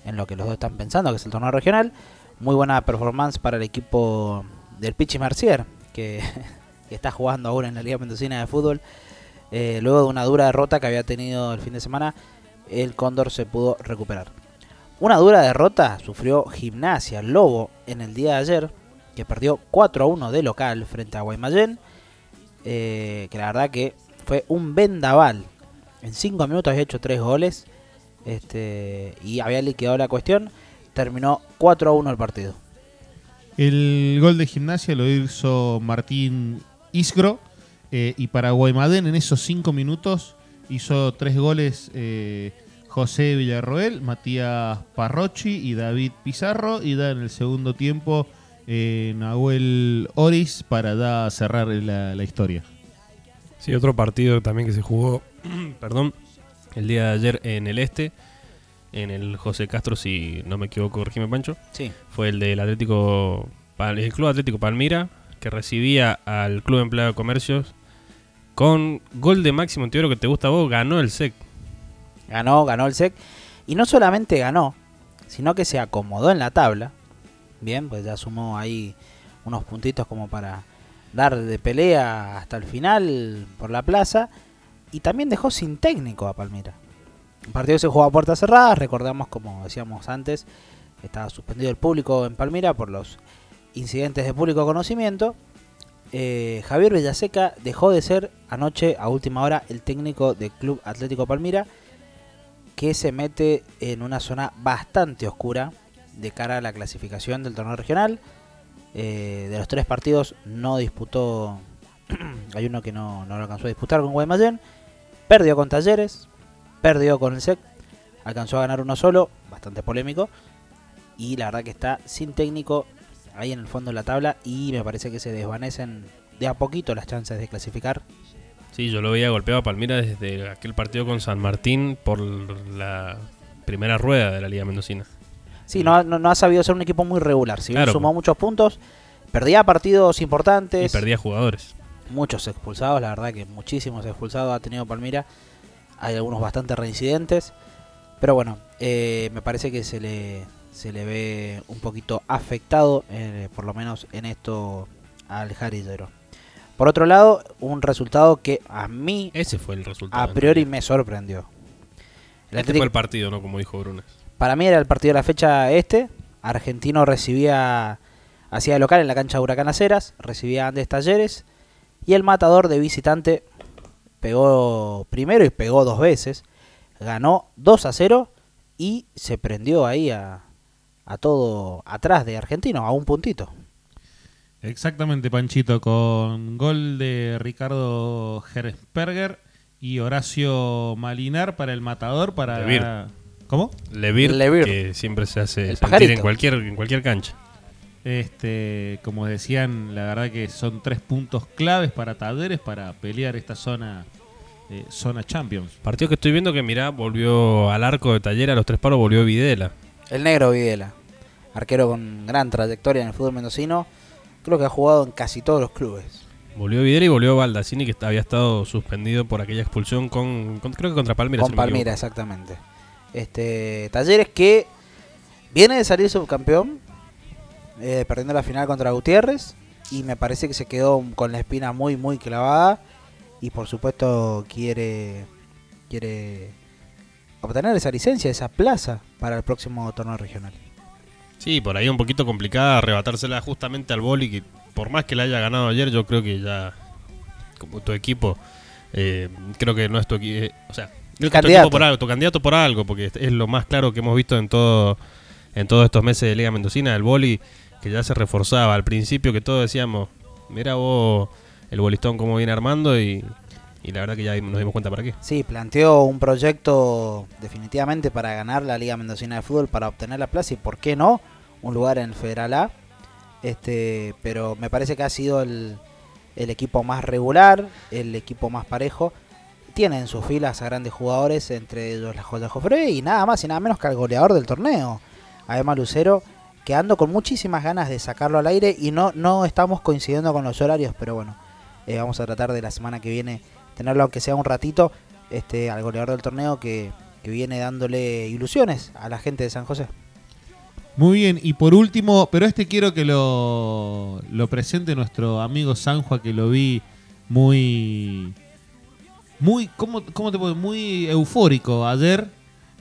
[SPEAKER 4] en lo que los dos están pensando, que es el torneo regional. Muy buena performance para el equipo del Pichi Mercier, que, que está jugando ahora en la Liga Mendocina de Fútbol. Eh, luego de una dura derrota que había tenido el fin de semana, el Cóndor se pudo recuperar. Una dura derrota sufrió Gimnasia Lobo en el día de ayer, que perdió 4 a 1 de local frente a Guaymallén. eh, que la verdad que fue un vendaval. En 5 minutos había hecho 3 goles este, y había liquidado la cuestión. Terminó 4 a 1 el partido.
[SPEAKER 2] El gol de gimnasia lo hizo Martín Isgro. eh, y para Guaymadén en esos cinco minutos hizo tres goles eh, José Villarroel, Matías Parrochi y David Pizarro. Y da en el segundo tiempo eh, Nahuel Oris para ya cerrar la, la historia.
[SPEAKER 3] Sí, otro partido también que se jugó, perdón, el día de ayer en el este, en el José Castro, si no me equivoco, corregime Pancho,
[SPEAKER 4] Sí.
[SPEAKER 3] fue el del Atlético, el Club Atlético Palmira, que recibía al Club Empleado de Comercios con gol de Máximo Antioro que te gusta a vos, ganó el SEC.
[SPEAKER 4] Ganó, ganó el SEC. Y no solamente ganó, sino que se acomodó en la tabla. Bien, pues ya sumó ahí unos puntitos como para dar de pelea hasta el final por la plaza. Y también dejó sin técnico a Palmira. Un partido se jugó a puertas cerradas. Recordamos, como decíamos antes, estaba suspendido el público en Palmira por los incidentes de público conocimiento. Eh, Javier Villaseca dejó de ser anoche a última hora el técnico del Club Atlético Palmira que se mete en una zona bastante oscura de cara a la clasificación del torneo regional. Eh, de los tres partidos no disputó, hay uno que no, no lo alcanzó a disputar con Guaymallén, perdió con Talleres, perdió con el SEC, alcanzó a ganar uno solo, bastante polémico, y la verdad que está sin técnico ahí en el fondo de la tabla y me parece que se desvanecen de a poquito las chances de clasificar.
[SPEAKER 3] Sí, yo lo veía golpeado a Palmira desde aquel partido con San Martín por la primera rueda de la Liga Mendocina.
[SPEAKER 4] Sí, no, ha- no, no ha sabido ser un equipo muy regular. Si bien
[SPEAKER 3] Claro.
[SPEAKER 4] sumó muchos puntos, perdía partidos
[SPEAKER 3] Y
[SPEAKER 4] importantes,
[SPEAKER 3] perdía jugadores.
[SPEAKER 4] muchos expulsados, la verdad que muchísimos expulsados ha tenido Palmira. Hay algunos bastante reincidentes. Pero bueno, eh, me parece que se le, se le ve un poquito afectado, eh, por lo menos en esto, al Jarillero. Por otro lado, un resultado que a mí,
[SPEAKER 3] Ese fue el resultado.
[SPEAKER 4] a priori, me sorprendió. El
[SPEAKER 3] Este
[SPEAKER 4] Atlético-
[SPEAKER 3] fue el partido, ¿no? Como dijo Brunes.
[SPEAKER 4] para mí era el partido de la fecha este. Argentino recibía, hacía de local en la cancha de Huracán Aceras, recibía Andes Talleres. Y el matador de visitante pegó primero y pegó dos veces. Ganó 2 a 0 y se prendió ahí a, a todo atrás de Argentino, a un puntito.
[SPEAKER 2] Exactamente, Panchito, con gol de Ricardo Gersperger y Horacio Malinar para el matador para
[SPEAKER 3] De Vir.
[SPEAKER 2] ganar- ¿Cómo?
[SPEAKER 3] Levir,
[SPEAKER 4] Levir.
[SPEAKER 3] que siempre se hace
[SPEAKER 4] El
[SPEAKER 3] sentir
[SPEAKER 4] pajarito.
[SPEAKER 3] en cualquier, en cualquier cancha.
[SPEAKER 2] Este, como decían, la verdad que son tres puntos claves para Talleres para pelear esta zona eh, zona Champions.
[SPEAKER 3] Partido que estoy viendo que, mirá, volvió al arco de taller a los tres palos, volvió Videla.
[SPEAKER 4] El negro Videla, arquero con gran trayectoria en el fútbol mendocino, creo que ha jugado en casi todos los clubes.
[SPEAKER 3] Volvió Videla y volvió Baldacini, que había estado suspendido por aquella expulsión con, con- creo que contra Palmeiras.
[SPEAKER 4] con
[SPEAKER 3] si
[SPEAKER 4] Palmira, exactamente. Este, Talleres que viene de salir subcampeón, eh, perdiendo la final contra Gutiérrez, y me parece que se quedó con la espina muy, muy clavada, y por supuesto quiere, quiere obtener esa licencia, esa plaza para el próximo torneo regional.
[SPEAKER 3] Sí, por ahí un poquito complicada arrebatársela justamente al boli, que por más que la haya ganado ayer, yo creo que ya, como tu equipo, eh, creo que no es tu equipo, o sea, tu
[SPEAKER 4] candidato.
[SPEAKER 3] equipo por algo, tu candidato por algo, porque es- es lo más claro que hemos visto en todo en todos estos meses de Liga Mendocina, el boli que ya se reforzaba al principio, que todos decíamos, mira vos el bolistón cómo viene armando y, y la verdad que ya nos dimos cuenta para qué.
[SPEAKER 4] Sí, planteó un proyecto definitivamente para ganar la Liga Mendocina de Fútbol, para obtener la plaza y, ¿por qué no?, un lugar en el Federal A. Este, pero me parece que ha sido el, el equipo más regular, el equipo más parejo. Tiene en sus filas a grandes jugadores, entre ellos la Joya Jofre y nada más y nada menos que al goleador del torneo, Además Lucero, que ando con muchísimas ganas de sacarlo al aire y no, no estamos coincidiendo con los horarios, pero bueno, eh, vamos a tratar de la semana que viene tenerlo aunque sea un ratito este al goleador del torneo que, que viene dándole ilusiones a la gente de San José.
[SPEAKER 2] Muy bien, y por último, pero este quiero que lo, presente nuestro amigo Sanjua, que lo vi muy. Muy. ¿Cómo, cómo te puedo Muy eufórico ayer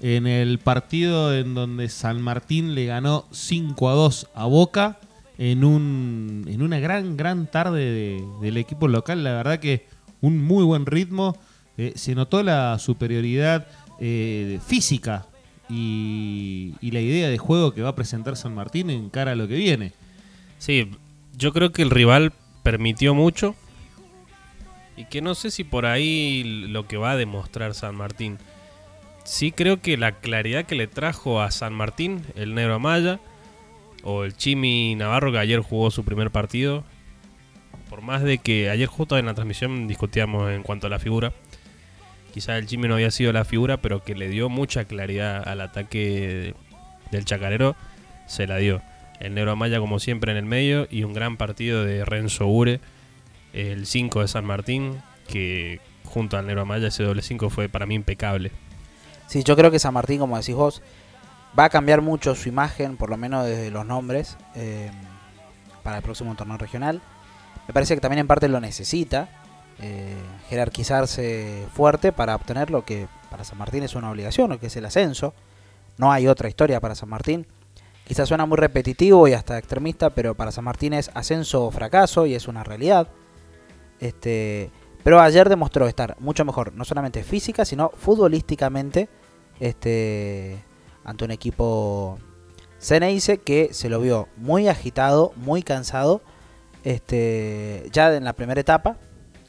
[SPEAKER 2] en el partido en donde San Martín le ganó 5 a 2 a Boca en, un, en una gran, gran tarde de- del equipo local. La verdad que un muy buen ritmo. eh, se notó la superioridad eh, física y, y la idea de juego que va a presentar San Martín en cara a lo que viene.
[SPEAKER 3] Sí, yo creo que el rival permitió mucho y que no sé si por ahí lo que va a demostrar San Martín. Sí creo que la claridad que le trajo a San Martín el Negro Amaya o el Chimi Navarro que ayer jugó su primer partido, por más de que ayer justo en la transmisión discutíamos en cuanto a la figura, quizás el Chimi no había sido la figura, pero que le dio mucha claridad al ataque del Chacarero, se la dio. El Negro Amaya como siempre en el medio y un gran partido de Renzo Ure, el 5 de San Martín, que junto al Negro Amaya ese doble 5 fue para mí impecable.
[SPEAKER 4] Sí, yo creo que San Martín, como decís vos, va a cambiar mucho su imagen, por lo menos desde los nombres, eh, para el próximo torneo regional. Me parece que también en parte lo necesita, eh, jerarquizarse fuerte para obtener lo que para San Martín es una obligación, lo que es el ascenso. No hay otra historia para San Martín. Quizás suena muy repetitivo y hasta extremista, pero para San Martín es ascenso o fracaso y es una realidad. Este, pero ayer demostró estar mucho mejor, no solamente física, sino futbolísticamente, este, ante un equipo Ceneice que se lo vio muy agitado, muy cansado, este, ya en la primera etapa.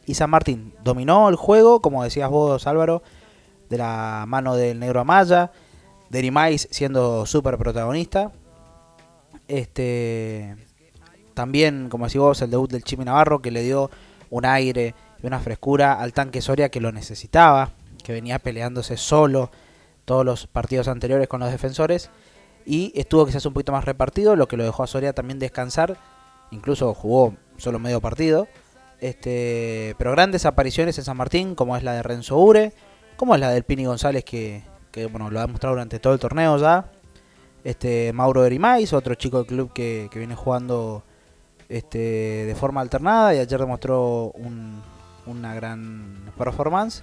[SPEAKER 4] Y San Martín dominó el juego, como decías vos, Álvaro, de la mano del Negro Amaya, de Nimais siendo súper protagonista. Este, también, como decís vos, el debut del Chimi Navarro que le dio un aire y una frescura al tanque Soria que lo necesitaba, que venía peleándose solo todos los partidos anteriores con los defensores y estuvo quizás un poquito más repartido, lo que lo dejó a Soria también descansar, incluso jugó solo medio partido. Este, pero grandes apariciones en San Martín, como es la de Renzo Ure, como es la del Pini González que, que, bueno, lo ha demostrado durante todo el torneo ya. Este, Mauro Erimais, otro chico del club que, viene jugando este, de forma alternada y ayer demostró un- una gran performance.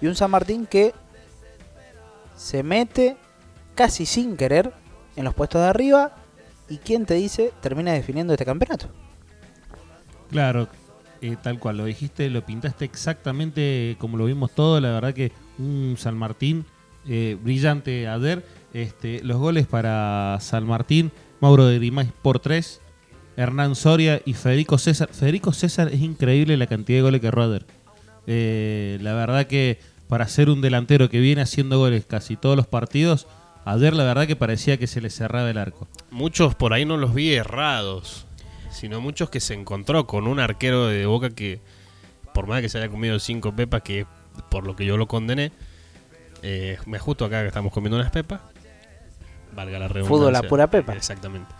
[SPEAKER 4] Y un San Martín que se mete casi sin querer en los puestos de arriba y quien te dice termina definiendo este campeonato.
[SPEAKER 2] Claro, eh, tal cual, lo dijiste, lo pintaste exactamente como lo vimos todo. La verdad que un San Martín eh, brillante ayer. Este, los goles para San Martín, Mauro de Grimais por tres, Hernán Soria y Federico César. Federico César es increíble la cantidad de goles que ayer. Eh, la verdad que para ser un delantero que viene haciendo goles casi todos los partidos, ayer la verdad que parecía que se le cerraba el arco.
[SPEAKER 3] Muchos por ahí no los vi errados, sino muchos que se encontró con un arquero de Boca que, por más que se haya comido cinco pepas, que por lo que yo lo condené, eh, me justo acá que estamos comiendo unas pepas, valga la redundancia.
[SPEAKER 4] Fútbol a pura pepa.
[SPEAKER 3] Exactamente.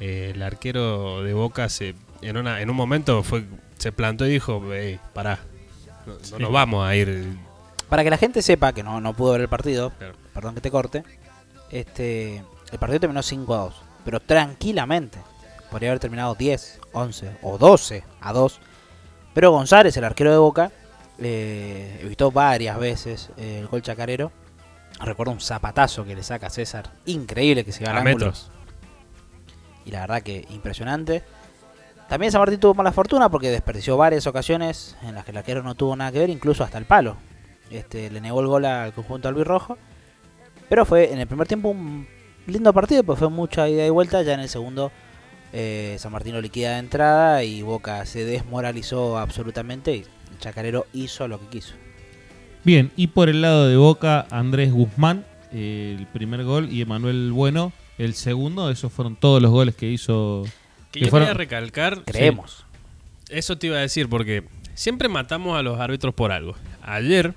[SPEAKER 3] Eh, el arquero de Boca se, en, una, en un momento fue, se plantó y dijo, "Ey, pará, no, no nos vamos a ir.
[SPEAKER 4] Para que la gente sepa que no, no pudo ver el partido,
[SPEAKER 3] Claro.
[SPEAKER 4] perdón que te corte, este, el partido terminó 5 a 2, pero tranquilamente. Podría haber terminado 10, 11 o 12 a 2. Pero González, el arquero de Boca, eh, evitó varias veces eh, el gol chacarero. Recuerdo un zapatazo que le saca a César, increíble que se va
[SPEAKER 3] A metros.
[SPEAKER 4] Y la verdad que impresionante. También San Martín tuvo mala fortuna porque desperdició varias ocasiones en las que el arquero no tuvo nada que ver, incluso hasta el palo. Este, le negó el gol al conjunto albirrojo. Pero fue en el primer tiempo un lindo partido, pues fue mucha ida y vuelta. Ya en el segundo eh, San Martín lo liquida de entrada y Boca se desmoralizó absolutamente y el Chacarero hizo lo que quiso.
[SPEAKER 2] Bien, y por el lado de Boca, Andrés Guzmán, eh, el primer gol, y Emanuel Bueno, el segundo. Esos fueron todos los goles que hizo.
[SPEAKER 3] Que
[SPEAKER 2] que
[SPEAKER 3] yo
[SPEAKER 2] fueron-
[SPEAKER 3] quería recalcar,
[SPEAKER 4] Creemos.
[SPEAKER 3] Eso te iba a decir, porque siempre matamos a los árbitros por algo. Ayer,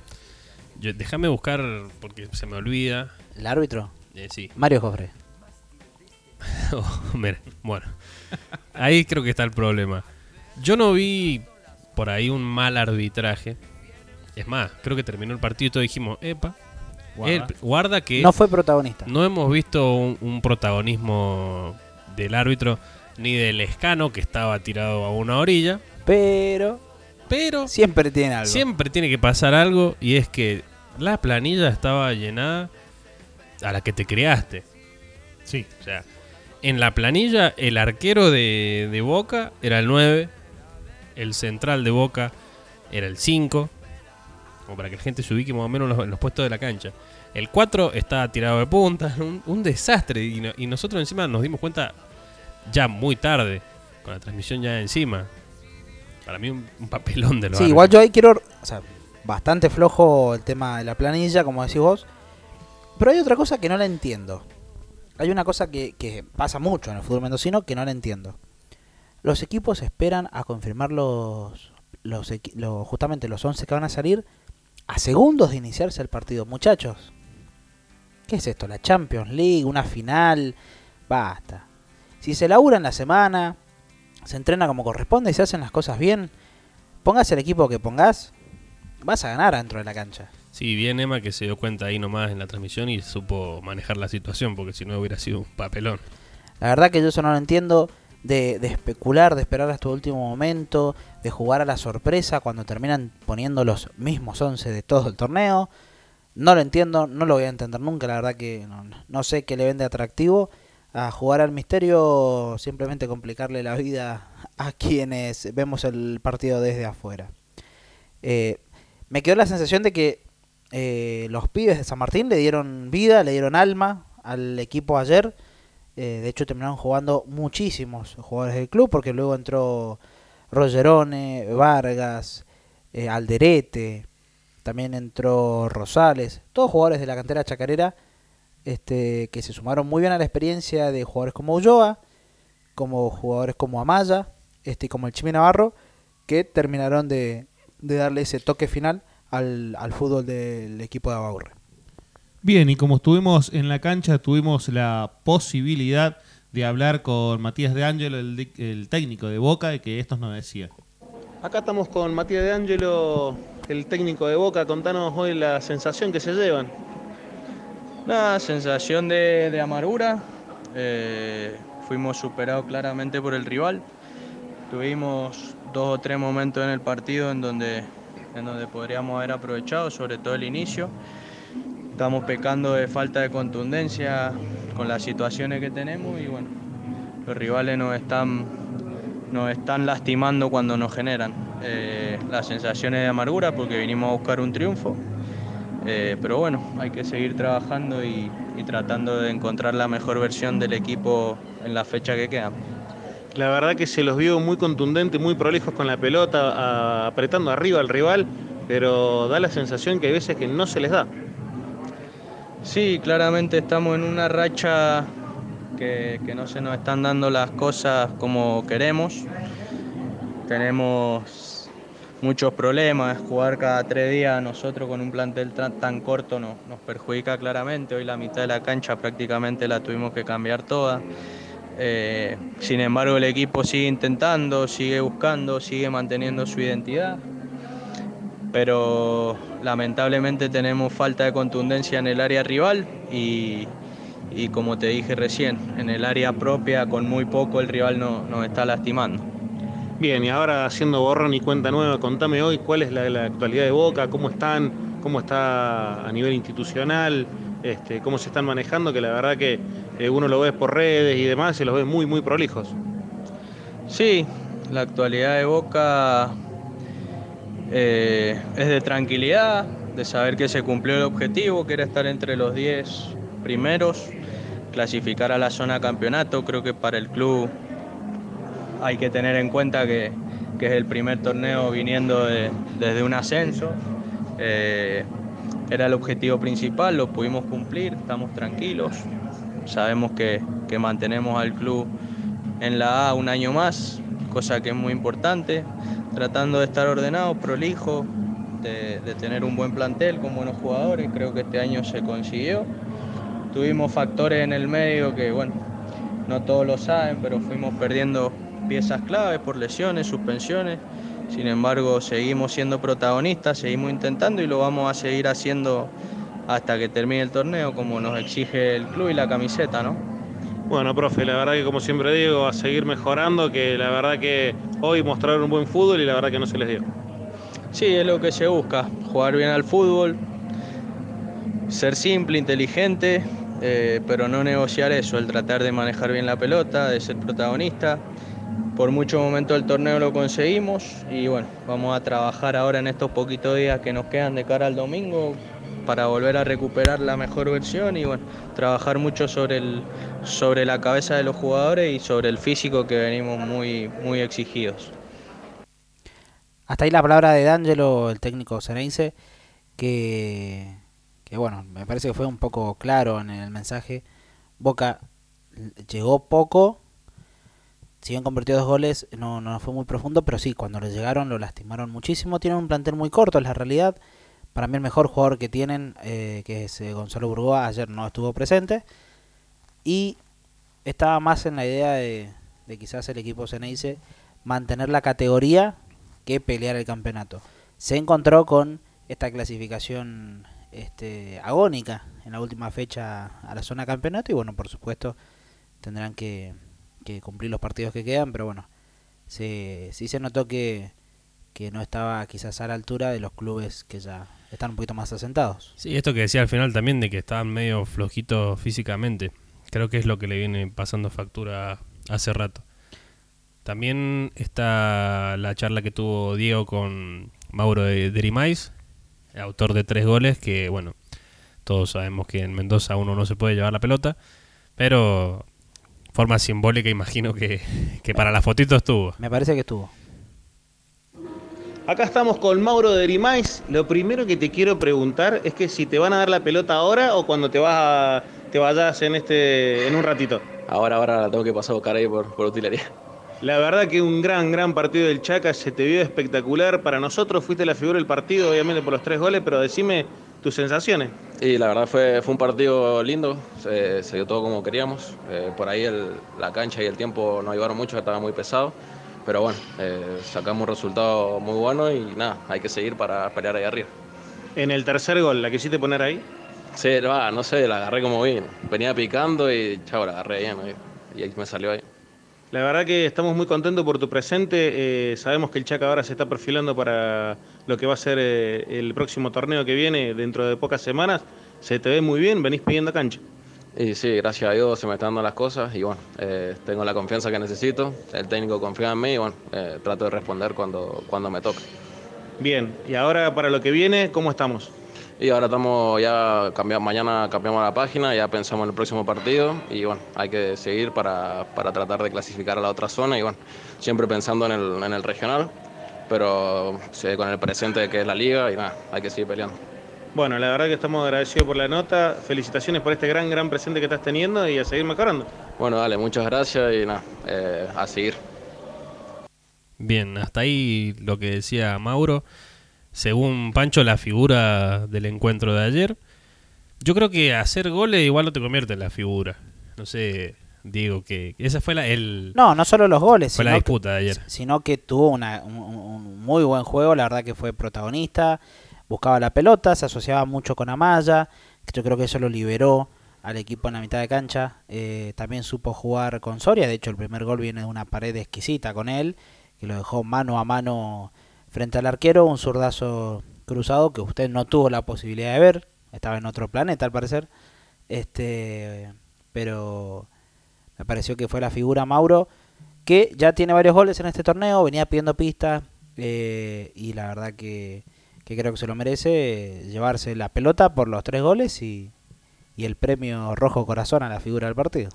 [SPEAKER 3] déjame buscar, porque se me olvida.
[SPEAKER 4] El árbitro,
[SPEAKER 3] Eh, sí,
[SPEAKER 4] Mario Jofre.
[SPEAKER 3] Oh, mira, bueno. Ahí creo que está el problema. Yo no vi por ahí un mal arbitraje. Es más, creo que terminó el partido y todos dijimos, epa,
[SPEAKER 2] Guarda.
[SPEAKER 3] el- guarda que
[SPEAKER 4] No fue protagonista.
[SPEAKER 3] no hemos visto un, un protagonismo del árbitro ni del escano que estaba tirado a una orilla,
[SPEAKER 4] Pero
[SPEAKER 3] pero
[SPEAKER 4] siempre tiene algo.
[SPEAKER 3] Siempre tiene que pasar algo y es que la planilla estaba llenada a la que te creaste.
[SPEAKER 2] Sí.
[SPEAKER 3] O sea, en la planilla el arquero de, de Boca era el 9, el central de Boca era el 5, como para que la gente se ubique más o menos en los, en los puestos de la cancha. El 4 estaba tirado de punta, un, un desastre. Y, no- y nosotros encima nos dimos cuenta ya muy tarde, con la transmisión ya encima. Para mí un, un papelón de los
[SPEAKER 4] Sí,
[SPEAKER 3] árbitros.
[SPEAKER 4] igual yo ahí quiero. O sea, bastante flojo el tema de la planilla, como decís vos. Pero hay otra cosa que no la entiendo. Hay una cosa que, que pasa mucho en el fútbol mendocino que no la entiendo. Los equipos esperan a confirmar los, los, justamente los 11 que van a salir a segundos de iniciarse el partido. Muchachos, ¿qué es esto? ¿La Champions League? ¿Una final? Basta. Si se labura en la semana, se entrena como corresponde y se hacen las cosas bien, pongas el equipo que pongas, vas a ganar dentro de la cancha.
[SPEAKER 3] Sí, bien Emma que se dio cuenta ahí nomás en la transmisión y supo manejar la situación, porque si no hubiera sido un papelón.
[SPEAKER 4] La verdad que yo eso no lo entiendo. De, especular, de esperar hasta el último momento, de jugar a la sorpresa cuando terminan poniendo los mismos 11 de todo el torneo. No lo entiendo, no lo voy a entender nunca. La verdad que no, no sé qué le vende atractivo a jugar al misterio, simplemente complicarle la vida a quienes vemos el partido desde afuera. Eh, me quedó la sensación de que eh, los pibes de San Martín le dieron vida, le dieron alma al equipo ayer. Eh, de hecho, terminaron jugando muchísimos jugadores del club, porque luego entró Rogerone, Vargas, eh, Alderete, también entró Rosales, todos jugadores de la cantera chacarera este, que se sumaron muy bien a la experiencia de jugadores como Ulloa, como jugadores como Amaya, este, como el Chimi Navarro, que terminaron de darle ese toque final al, al fútbol del equipo de Abaurre.
[SPEAKER 2] Bien, y como estuvimos en la cancha, tuvimos la posibilidad de hablar con Matías de Ángelo, el, el técnico de Boca, y que estos nos decía.
[SPEAKER 10] Acá estamos con Matías de Angelo, el técnico de Boca. Contanos hoy la sensación que se llevan.
[SPEAKER 11] Nada, sensación de, de amargura. Eh, fuimos superados claramente por el rival. Tuvimos dos o tres momentos en el partido en donde, en donde podríamos haber aprovechado, sobre todo el inicio. Estamos pecando de falta de contundencia con las situaciones que tenemos y bueno, los rivales nos están, nos están lastimando cuando nos generan. Eh, las sensaciones de amargura porque vinimos a buscar un triunfo. Eh, pero bueno, hay que seguir trabajando y, y tratando de encontrar la mejor versión del equipo en la fecha que queda.
[SPEAKER 10] La verdad que se los vio muy contundentes, muy prolijos con la pelota, apretando arriba al rival.
[SPEAKER 2] pero da la sensación que hay veces que no se les da.
[SPEAKER 11] Sí, claramente estamos en una racha que, no se nos están dando las cosas como queremos. Tenemos muchos problemas, jugar cada tres días nosotros con un plantel tan, corto no- nos perjudica claramente. Hoy la mitad de la cancha prácticamente la tuvimos que cambiar toda. Eh, sin embargo, el equipo sigue intentando, sigue buscando, sigue manteniendo su identidad pero lamentablemente tenemos falta de contundencia en el área rival y, y como te dije recién, en el área propia con muy poco el rival no- nos está lastimando.
[SPEAKER 2] Bien, y ahora haciendo borrón y cuenta nueva, contame hoy cuál es la, la actualidad de Boca, cómo están, cómo está a nivel institucional, este, cómo se están manejando, que la verdad que eh, uno lo ve por redes y demás y los ve muy, muy prolijos.
[SPEAKER 11] Sí, la actualidad de Boca eh, es de tranquilidad, de saber que se cumplió el objetivo, que era estar entre los 10 primeros, clasificar a la zona campeonato. Creo que para el club hay que tener en cuenta que, que es el primer torneo viniendo de- desde un ascenso. Eh, era el objetivo principal, lo pudimos cumplir, estamos tranquilos. Sabemos que, que mantenemos al club en la A un año más, cosa que es muy importante, tratando de estar ordenado, prolijo, de, de tener un buen plantel con buenos jugadores, creo que este año se consiguió. Tuvimos factores en el medio que, bueno, no todos lo saben, pero fuimos perdiendo piezas claves por lesiones, suspensiones. Sin embargo, seguimos siendo protagonistas, seguimos intentando y lo vamos a seguir haciendo hasta que termine el torneo, como nos exige el club y la camiseta, ¿no?
[SPEAKER 2] Bueno, profe, la verdad que como siempre digo, a seguir mejorando, que la verdad que hoy mostraron un buen fútbol y la verdad que no se les dio.
[SPEAKER 11] Sí, es lo que se busca, jugar bien al fútbol, ser simple, inteligente, eh, pero no negociar eso, el tratar de manejar bien la pelota, de ser protagonista. Por muchos momentos del torneo lo conseguimos y bueno, vamos a trabajar ahora en estos poquitos días que nos quedan de cara al domingo para volver a recuperar la mejor versión y bueno, trabajar mucho sobre, el, sobre la cabeza de los jugadores y sobre el físico que venimos muy, muy exigidos.
[SPEAKER 4] Hasta ahí la palabra de D'Angelo, el técnico ceneice, que, que bueno, me parece que fue un poco claro en el mensaje. Boca llegó poco, si bien convirtió dos goles, no, no fue muy profundo, pero sí, cuando le llegaron lo lastimaron muchísimo. Tienen un plantel muy corto, es la realidad. Para mí el mejor jugador que tienen, eh, que es eh, Gonzalo Burgoa, ayer no estuvo presente. Y estaba más en la idea de, quizás el equipo Ceneice mantener la categoría que pelear el campeonato. Se encontró con esta clasificación este, agónica en la última fecha a la zona campeonato y bueno, por supuesto tendrán que, que cumplir los partidos que quedan, pero bueno, se, sí se notó que, que no estaba quizás a la altura de los clubes que ya están un poquito más asentados.
[SPEAKER 3] Sí, esto que decía al final también de que estaban medio flojitos físicamente. Creo que es lo que le viene pasando factura hace rato. También está la charla que tuvo Diego con Mauro de Derimais, autor de tres goles, que bueno, todos sabemos que en Mendoza uno no se puede llevar la pelota, pero forma simbólica imagino que, que para la fotito estuvo.
[SPEAKER 4] Me parece que estuvo.
[SPEAKER 2] Acá estamos con Mauro de Rimais. Lo primero que te quiero preguntar es que si te van a dar la pelota ahora o cuando te vas a- te vayas en este en un ratito.
[SPEAKER 12] Ahora, ahora la tengo que pasar a buscar ahí por, por utilería.
[SPEAKER 2] La verdad que un gran, gran partido del Chaca, se te vio espectacular. Para nosotros fuiste la figura del partido, obviamente por los tres goles, pero decime tus sensaciones.
[SPEAKER 12] Y la verdad fue, fue un partido lindo, se, se dio todo como queríamos. Eh, por ahí el- la cancha y el tiempo nos ayudaron mucho, estaba muy pesado. Pero bueno, eh, sacamos un resultado muy bueno y nada, hay que seguir para pelear ahí arriba.
[SPEAKER 2] En el tercer gol, ¿la quisiste poner ahí?
[SPEAKER 12] Sí, no, no sé, la agarré como vino. Venía picando y chao, la agarré bien ahí. Y ahí me salió ahí.
[SPEAKER 2] La verdad que estamos muy contentos por tu presente. Eh, sabemos que el Chaca ahora se está perfilando para lo que va a ser eh, el próximo torneo que viene dentro de pocas semanas. Se te ve muy bien, venís pidiendo cancha.
[SPEAKER 12] Y sí, gracias a Dios se me están dando las cosas y bueno, eh, tengo la confianza que necesito. El técnico confía en mí y bueno, trato de responder cuando, cuando me toca.
[SPEAKER 2] Bien, y ahora para lo que viene, ¿cómo estamos?
[SPEAKER 12] Y ahora estamos ya, cambiamos, mañana cambiamos la página, ya pensamos en el próximo partido y bueno, hay que seguir para, para tratar de clasificar a la otra zona y bueno, siempre pensando en el, en el regional. pero sí, con el presente que es la liga y nada, hay que seguir peleando.
[SPEAKER 10] Bueno, la verdad que estamos agradecidos por la nota. Felicitaciones por este gran, gran presente que estás teniendo y a seguir mejorando.
[SPEAKER 12] Bueno, dale, muchas gracias y nada, eh, a seguir.
[SPEAKER 3] Bien, hasta ahí lo que decía Mauro. Según Pancho, la figura del encuentro de ayer. Yo creo que hacer goles igual no te convierte en la figura. No sé, digo que esa fue la, el,
[SPEAKER 4] No, no solo los goles,
[SPEAKER 3] fue la
[SPEAKER 4] sino que-
[SPEAKER 3] disputa de ayer.
[SPEAKER 4] sino que tuvo una- un, un muy buen juego, la verdad que fue protagonista, buscaba la pelota, se asociaba mucho con Amaya, que yo creo que eso lo liberó al equipo en la mitad de cancha, eh, también supo jugar con Soria, de hecho el primer gol viene de una pared exquisita con él, que lo dejó mano a mano frente al arquero, un zurdazo cruzado que usted no tuvo la posibilidad de ver, estaba en otro planeta al parecer, este, pero me pareció que fue la figura Mauro, que ya tiene varios goles en este torneo, venía pidiendo pistas eh, y la verdad que, que creo que se lo merece eh, llevarse la pelota por los tres goles y, y el premio rojo corazón a la figura del partido.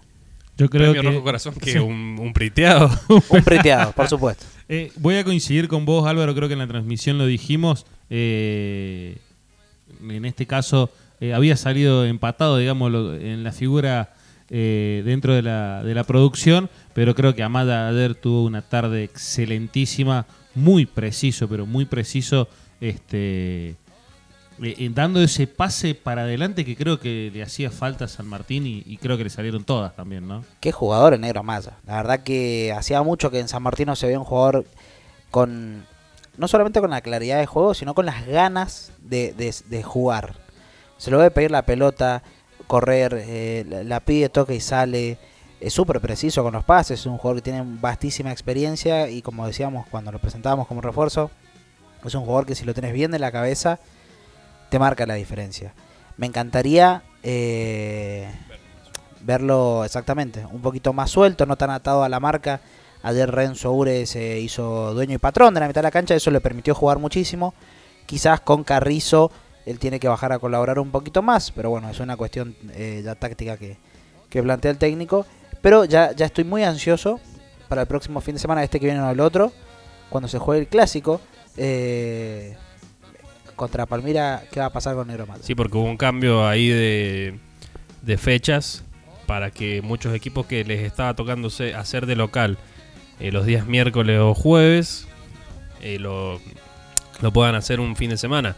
[SPEAKER 2] Yo creo
[SPEAKER 3] Premio
[SPEAKER 2] que
[SPEAKER 3] Rojo Corazón, que
[SPEAKER 2] Sí.
[SPEAKER 3] un, un priteado.
[SPEAKER 4] Un priteado, por supuesto.
[SPEAKER 2] Eh, voy a coincidir con vos, Álvaro, creo que en la transmisión lo dijimos. eh, en este caso, eh, había salido empatado, digamos, en la figura dentro de la, producción, pero creo que Amada ayer tuvo una tarde excelentísima, muy preciso, pero muy preciso, este, eh, eh, dando ese pase para adelante que creo que le hacía falta a San Martín y, creo que le salieron todas también, ¿no?
[SPEAKER 4] Qué jugador el negro Maya. La verdad que hacía mucho que en San Martín se veía un jugador con no solamente con la claridad de juego, sino con las ganas de, jugar. Se lo ve pedir la pelota, correr, eh, la, la pide, toca y sale. Es súper preciso con los pases, es un jugador que tiene vastísima experiencia y como decíamos cuando lo presentábamos como refuerzo, es un jugador que si lo tenés bien de la cabeza, te marca la diferencia. Me encantaría eh, verlo exactamente, un poquito más suelto, no tan atado a la marca. Ayer Renzo Ure se hizo dueño y patrón de la mitad de la cancha, eso le permitió jugar muchísimo. Quizás con Carrizo él tiene que bajar a colaborar un poquito más, pero bueno, es una cuestión eh, ya táctica que, que plantea el técnico. Pero ya, ya estoy muy ansioso para el próximo fin de semana, este que viene o el otro, cuando se juegue el clásico. eh, contra Palmira, ¿qué va a pasar con Negro Mata?
[SPEAKER 3] Sí, porque hubo un cambio ahí de, de fechas para que muchos equipos que les estaba tocándose hacer de local eh, los días miércoles o jueves eh, lo, lo puedan hacer un fin de semana.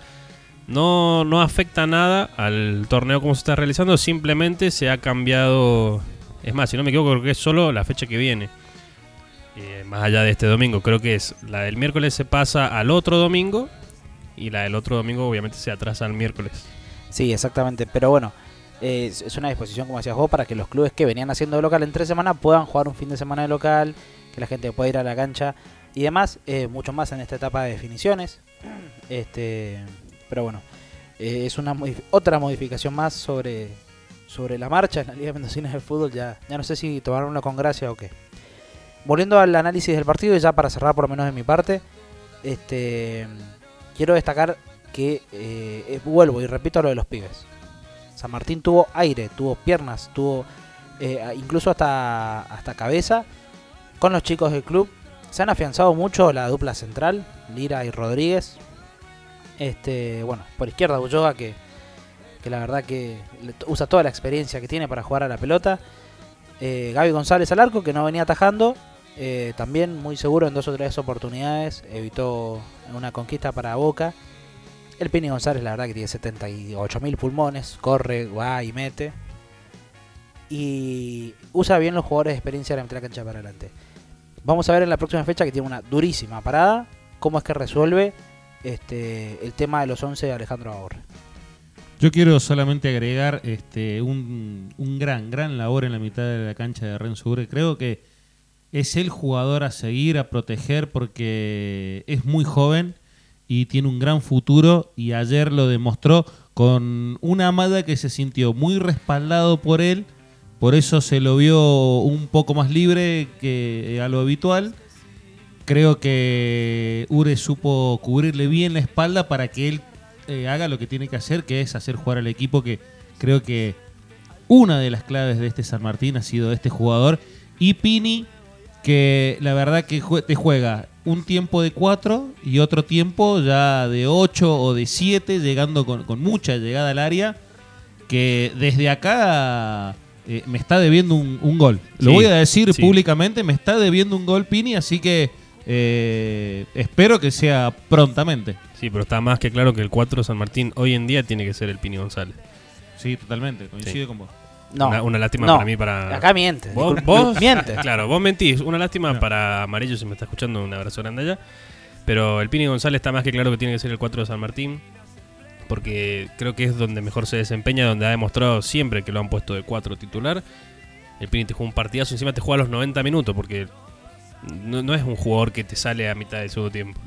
[SPEAKER 3] No, no afecta nada al torneo como se está realizando, simplemente se ha cambiado. Es más, si no me equivoco, creo que es solo la fecha que viene. Eh, más allá de este domingo, creo que es la del miércoles se pasa al otro domingo y la del otro domingo obviamente se atrasa al miércoles.
[SPEAKER 4] Sí, exactamente. Pero bueno, eh, es, una disposición, como decías vos, para que los clubes que venían haciendo de local en tres semanas puedan jugar un fin de semana de local, que la gente pueda ir a la cancha y demás. eh, mucho más en esta etapa de definiciones. Este, pero bueno, eh, es una modif- otra modificación más sobre, sobre la marcha en la Liga Mendocina de Fútbol. Ya, ya no sé si tomarlo con gracia o qué. Volviendo al análisis del partido, ya para cerrar por lo menos de mi parte, este, quiero destacar que eh, eh, vuelvo y repito lo de los pibes. San Martín tuvo aire, tuvo piernas, tuvo eh, incluso hasta, hasta cabeza con los chicos del club. Se han afianzado mucho la dupla central, Lira y Rodríguez. Este, bueno, por izquierda Ulloa que, que la verdad que usa toda la experiencia que tiene para jugar a la pelota. Eh, Gaby González al arco que no venía atajando. Eh, también muy seguro en dos o tres oportunidades. Evitó una conquista para Boca. El Pini González, la verdad, que tiene 78 mil pulmones. Corre, va y mete. Y usa bien los jugadores de experiencia de la mitad la cancha para adelante. Vamos a ver en la próxima fecha que tiene una durísima parada. Cómo es que resuelve este, el tema de los 11 de Alejandro Ahorre.
[SPEAKER 2] Yo quiero solamente agregar este, un, un gran, gran labor en la mitad de la cancha de Renzo Ure. Creo que es el jugador a seguir, a proteger, porque es muy joven y tiene un gran futuro. Y ayer lo demostró con una amada que se sintió muy respaldado por él. Por eso se lo vio un poco más libre que a lo habitual. Creo que Ure supo cubrirle bien la espalda para que él eh, haga lo que tiene que hacer, que es hacer jugar al equipo, que creo que una de las claves de este San Martín ha sido este jugador. Y Pini que la verdad que te juega un tiempo de 4 y otro tiempo ya de 8 o de 7, llegando con, con mucha llegada al área, que desde acá eh, me está debiendo un, un gol. Lo
[SPEAKER 3] Sí,
[SPEAKER 2] voy a decir
[SPEAKER 3] sí.
[SPEAKER 2] públicamente, me está debiendo un gol Pini, así que eh, espero que sea prontamente.
[SPEAKER 3] Sí, pero está más que claro que el 4 San Martín hoy en día tiene que ser el Pini González.
[SPEAKER 2] Sí, totalmente, coincido
[SPEAKER 3] Sí.
[SPEAKER 2] con vos.
[SPEAKER 4] No.
[SPEAKER 3] Una, una lástima
[SPEAKER 4] No.
[SPEAKER 3] para mí para.
[SPEAKER 4] Acá mientes,
[SPEAKER 3] ¿Vos, vos-
[SPEAKER 4] Mientes.
[SPEAKER 3] Claro, vos mentís. Una lástima para Amarillo si me está escuchando. Un abrazo grande allá. Pero el Pini González está más que claro que tiene que ser el 4 de San Martín. Porque creo que es donde mejor se desempeña, donde ha demostrado siempre que lo han puesto de 4 titular. El Pini te juega un partidazo, encima te juega a los 90 minutos, porque no, no es un jugador que te sale a mitad del segundo tiempo.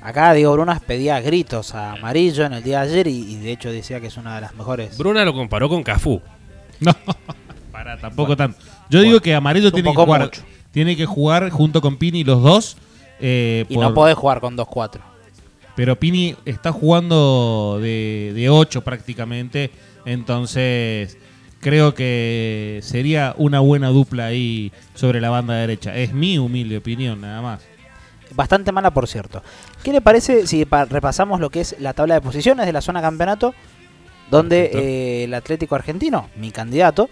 [SPEAKER 4] Acá Diego Brunas pedía gritos a Amarillo en el día de ayer y, y de hecho decía que es una de las mejores.
[SPEAKER 3] Bruna lo comparó con Cafú.
[SPEAKER 2] No, para tampoco tanto. Yo digo que Amarillo
[SPEAKER 4] un
[SPEAKER 2] tiene que,
[SPEAKER 4] poco
[SPEAKER 2] jugar,
[SPEAKER 4] mucho.
[SPEAKER 2] tiene que jugar junto con Pini los dos. eh,
[SPEAKER 4] Y
[SPEAKER 2] por-
[SPEAKER 4] no podés jugar con 2-4.
[SPEAKER 2] Pero Pini está jugando de, de 8 prácticamente. Entonces creo que sería una buena dupla ahí sobre la banda derecha. Es mi humilde opinión, nada más.
[SPEAKER 4] Bastante mala, por cierto. ¿Qué le parece si pa- repasamos lo que es la tabla de posiciones de la zona campeonato? Donde eh, el Atlético Argentino, mi candidato,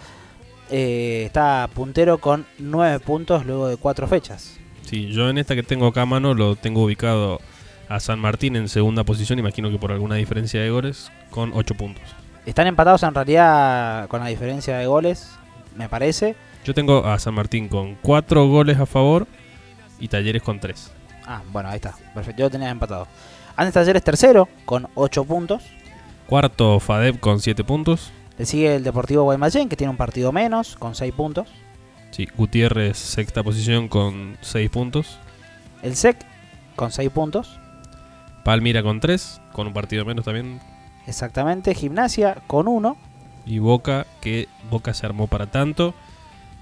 [SPEAKER 4] eh, está puntero con 9 puntos luego de 4 fechas.
[SPEAKER 3] Sí, yo en esta que tengo acá a mano lo tengo ubicado a San Martín en segunda posición, imagino que por alguna diferencia de goles, con 8 puntos.
[SPEAKER 4] Están empatados en realidad con la diferencia de goles, me parece.
[SPEAKER 3] Yo tengo a San Martín con 4 goles a favor y Talleres con 3.
[SPEAKER 4] Ah, bueno, ahí está. Perfecto, yo lo tenía empatado. Antes Talleres tercero con 8 puntos.
[SPEAKER 3] Cuarto Fadep con 7 puntos.
[SPEAKER 4] Le sigue el Deportivo Guaymallén, que tiene un partido menos, con 6 puntos.
[SPEAKER 3] Sí, Gutiérrez sexta posición con 6 puntos.
[SPEAKER 4] El SEC con 6 puntos.
[SPEAKER 3] Palmira con 3, con un partido menos también.
[SPEAKER 4] Exactamente. Gimnasia con 1.
[SPEAKER 3] Y Boca, que Boca se armó para tanto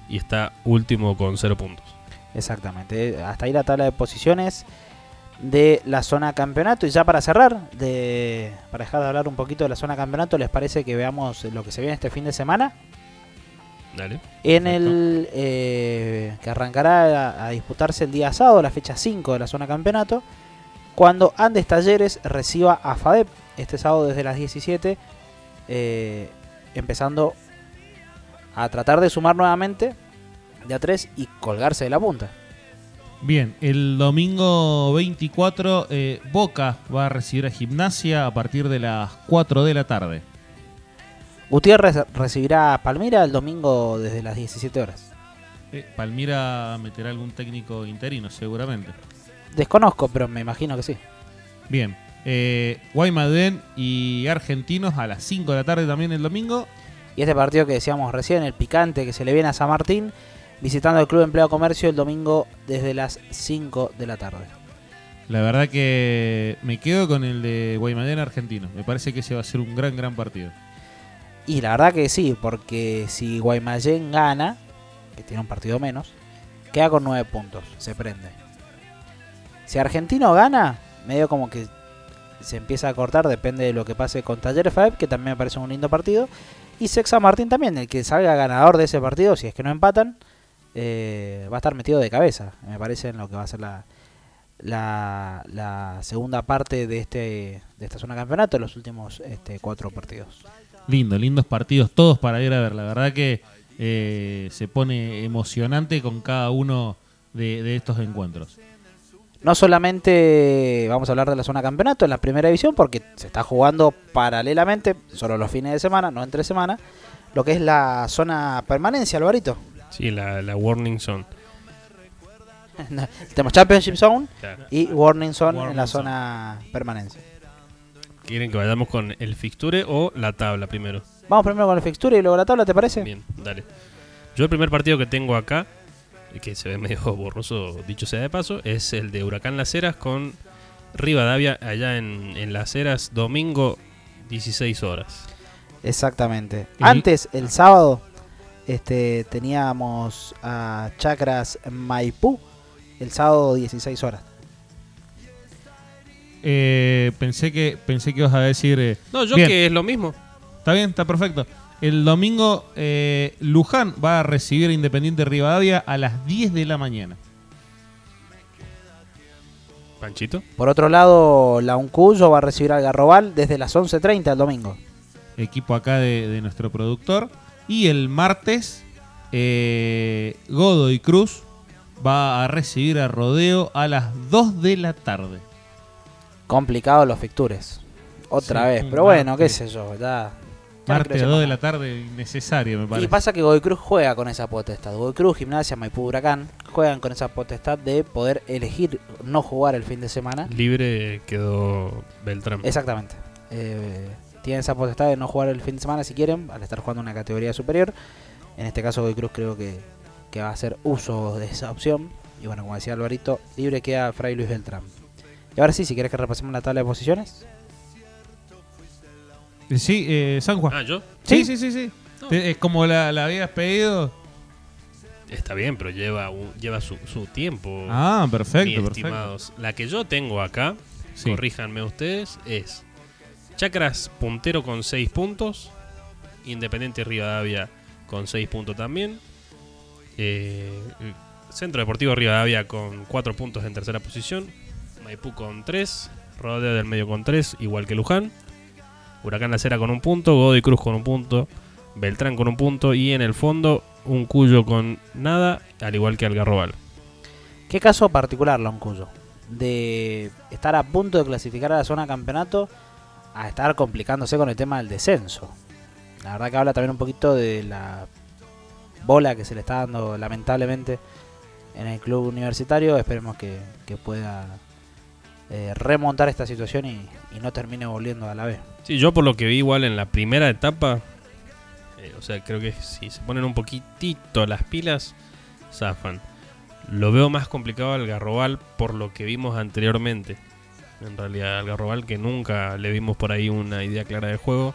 [SPEAKER 3] y está último con 0 puntos.
[SPEAKER 4] Exactamente. Hasta ahí la tabla de posiciones de la zona campeonato. Y ya para cerrar, de, para dejar de hablar un poquito de la zona campeonato, ¿les parece que veamos lo que se viene este fin de semana?
[SPEAKER 3] Dale.
[SPEAKER 4] En el eh, que arrancará a, a disputarse el día sábado, la fecha 5 de la zona campeonato, cuando Andes Talleres reciba a FADEP este sábado desde las 17, eh, empezando a tratar de sumar nuevamente de a 3 y colgarse de la punta.
[SPEAKER 2] Bien, el domingo 24 eh, Boca va a recibir a Gimnasia a partir de las 4 de la tarde.
[SPEAKER 4] Gutiérrez recibirá a Palmira el domingo desde las 17 horas.
[SPEAKER 2] Eh, Palmira meterá algún técnico interino, seguramente.
[SPEAKER 4] Desconozco, pero me imagino que sí.
[SPEAKER 2] Bien, eh, Guaymallén y Argentinos a las 5 de la tarde también el domingo.
[SPEAKER 4] Y este partido que decíamos recién, el picante que se le viene a San Martín, visitando el Club Empleo Comercio el domingo desde las 5 de la tarde.
[SPEAKER 2] La verdad que me quedo con el de Guaymallén Argentinos. Me parece que ese va a ser un gran, gran partido.
[SPEAKER 4] Y la verdad que sí, porque si Guaymallén gana, que tiene un partido menos, queda con 9 puntos, se prende. Si Argentino gana, medio como que se empieza a cortar, depende de lo que pase con Talleres Faeb, que también me parece un lindo partido. Y Sexa Martín también, el que salga ganador de ese partido, si es que no empatan, eh, va a estar metido de cabeza, me parece, en lo que va a ser la, la, la segunda parte de este de esta zona de campeonato, los últimos este, cuatro partidos.
[SPEAKER 2] Lindo, lindos partidos, todos para ir a ver. La verdad que eh, se pone emocionante con cada uno de, de estos encuentros.
[SPEAKER 4] No solamente vamos a hablar de la zona campeonato en la primera división, porque se está jugando paralelamente, solo los fines de semana, no entre semana, lo que es la zona permanencia, Alvarito.
[SPEAKER 3] Sí, la, la Warning Zone.
[SPEAKER 4] Tenemos Championship Zone
[SPEAKER 3] Claro.
[SPEAKER 4] y Warning Zone
[SPEAKER 3] Warning
[SPEAKER 4] en la
[SPEAKER 3] Zone.
[SPEAKER 4] zona permanencia.
[SPEAKER 3] ¿Quieren que vayamos con el fixture o la tabla primero?
[SPEAKER 4] Vamos primero con el fixture y luego la tabla, ¿te parece?
[SPEAKER 3] Bien, dale. Yo el primer partido que tengo acá, y que se ve medio borroso, dicho sea de paso, es el de Huracán Las Heras con Rivadavia allá en, en Las Heras, domingo 16 horas.
[SPEAKER 4] Exactamente.
[SPEAKER 3] Y-
[SPEAKER 4] Antes, el sábado, este, teníamos a Chacras Maipú, el sábado 16 horas.
[SPEAKER 2] Eh, pensé que pensé que ibas a decir. eh,
[SPEAKER 3] No, yo
[SPEAKER 2] bien.
[SPEAKER 3] que es lo mismo.
[SPEAKER 2] Está bien, está perfecto. El domingo eh, Luján va a recibir a Independiente Rivadavia a las 10 de la mañana.
[SPEAKER 3] Panchito.
[SPEAKER 4] Por otro lado, la Uncuyo va a recibir al Garrobal desde las 11.30 el domingo.
[SPEAKER 2] Equipo acá de, de nuestro productor. Y el martes, eh, Godoy Cruz va a recibir a Rodeo a las 2 de la tarde.
[SPEAKER 4] Complicados los fixtures. Otra
[SPEAKER 2] Sí,
[SPEAKER 4] vez, pero bueno, qué sé yo, ya.
[SPEAKER 2] Martes a 2 de la tarde, innecesario, me parece.
[SPEAKER 4] Y pasa que Godoy Cruz juega con esa potestad. Godoy Cruz, Gimnasia, Maipú, Huracán juegan con esa potestad de poder elegir no jugar el fin de semana.
[SPEAKER 3] Libre quedó Beltrán.
[SPEAKER 4] Exactamente. Eh, tienen esa potestad de no jugar el fin de semana si quieren, al estar jugando una categoría superior. En este caso, Godoy Cruz creo que, que va a hacer uso de esa opción. Y bueno, como decía Alvarito, libre queda Fray Luis Beltrán. Y ahora sí, si quieres que repasemos la tabla de posiciones.
[SPEAKER 2] Eh, Sí, eh, San Juan.
[SPEAKER 3] Ah, ¿yo?
[SPEAKER 2] Sí, sí, sí, sí. Te- Es como la, la habías pedido.
[SPEAKER 3] Está bien, pero lleva, lleva su, su tiempo.
[SPEAKER 2] Ah, perfecto,
[SPEAKER 3] mis
[SPEAKER 2] perfecto.
[SPEAKER 3] estimados. La que yo tengo acá,
[SPEAKER 2] Sí.
[SPEAKER 3] corríjanme ustedes, es Chacras puntero con 6 puntos, Independiente Rivadavia con 6 puntos también, eh, Centro Deportivo Rivadavia con 4 puntos en tercera posición, Maipú con 3, Rodeo del Medio con 3, igual que Luján, Huracán La Cera con un punto, Godoy Cruz con un punto, Beltrán con un punto. Y en el fondo un Cuyo con nada, al igual que Algarrobal.
[SPEAKER 4] ¿Qué caso particular, Loncuyo? De estar a punto de clasificar a la zona campeonato a estar complicándose con el tema del descenso. La verdad que habla también un poquito de la bola que se le está dando lamentablemente en el club universitario. Esperemos que, que pueda eh, remontar esta situación y, no termine volviendo a la B.
[SPEAKER 3] Sí, yo por lo que vi igual en la primera etapa, eh, o sea, creo que si se ponen un poquitito las pilas, zafan. Lo veo más complicado al Garrobal por lo que vimos anteriormente. En realidad, al Garrobal que nunca le vimos por ahí una idea clara de juego.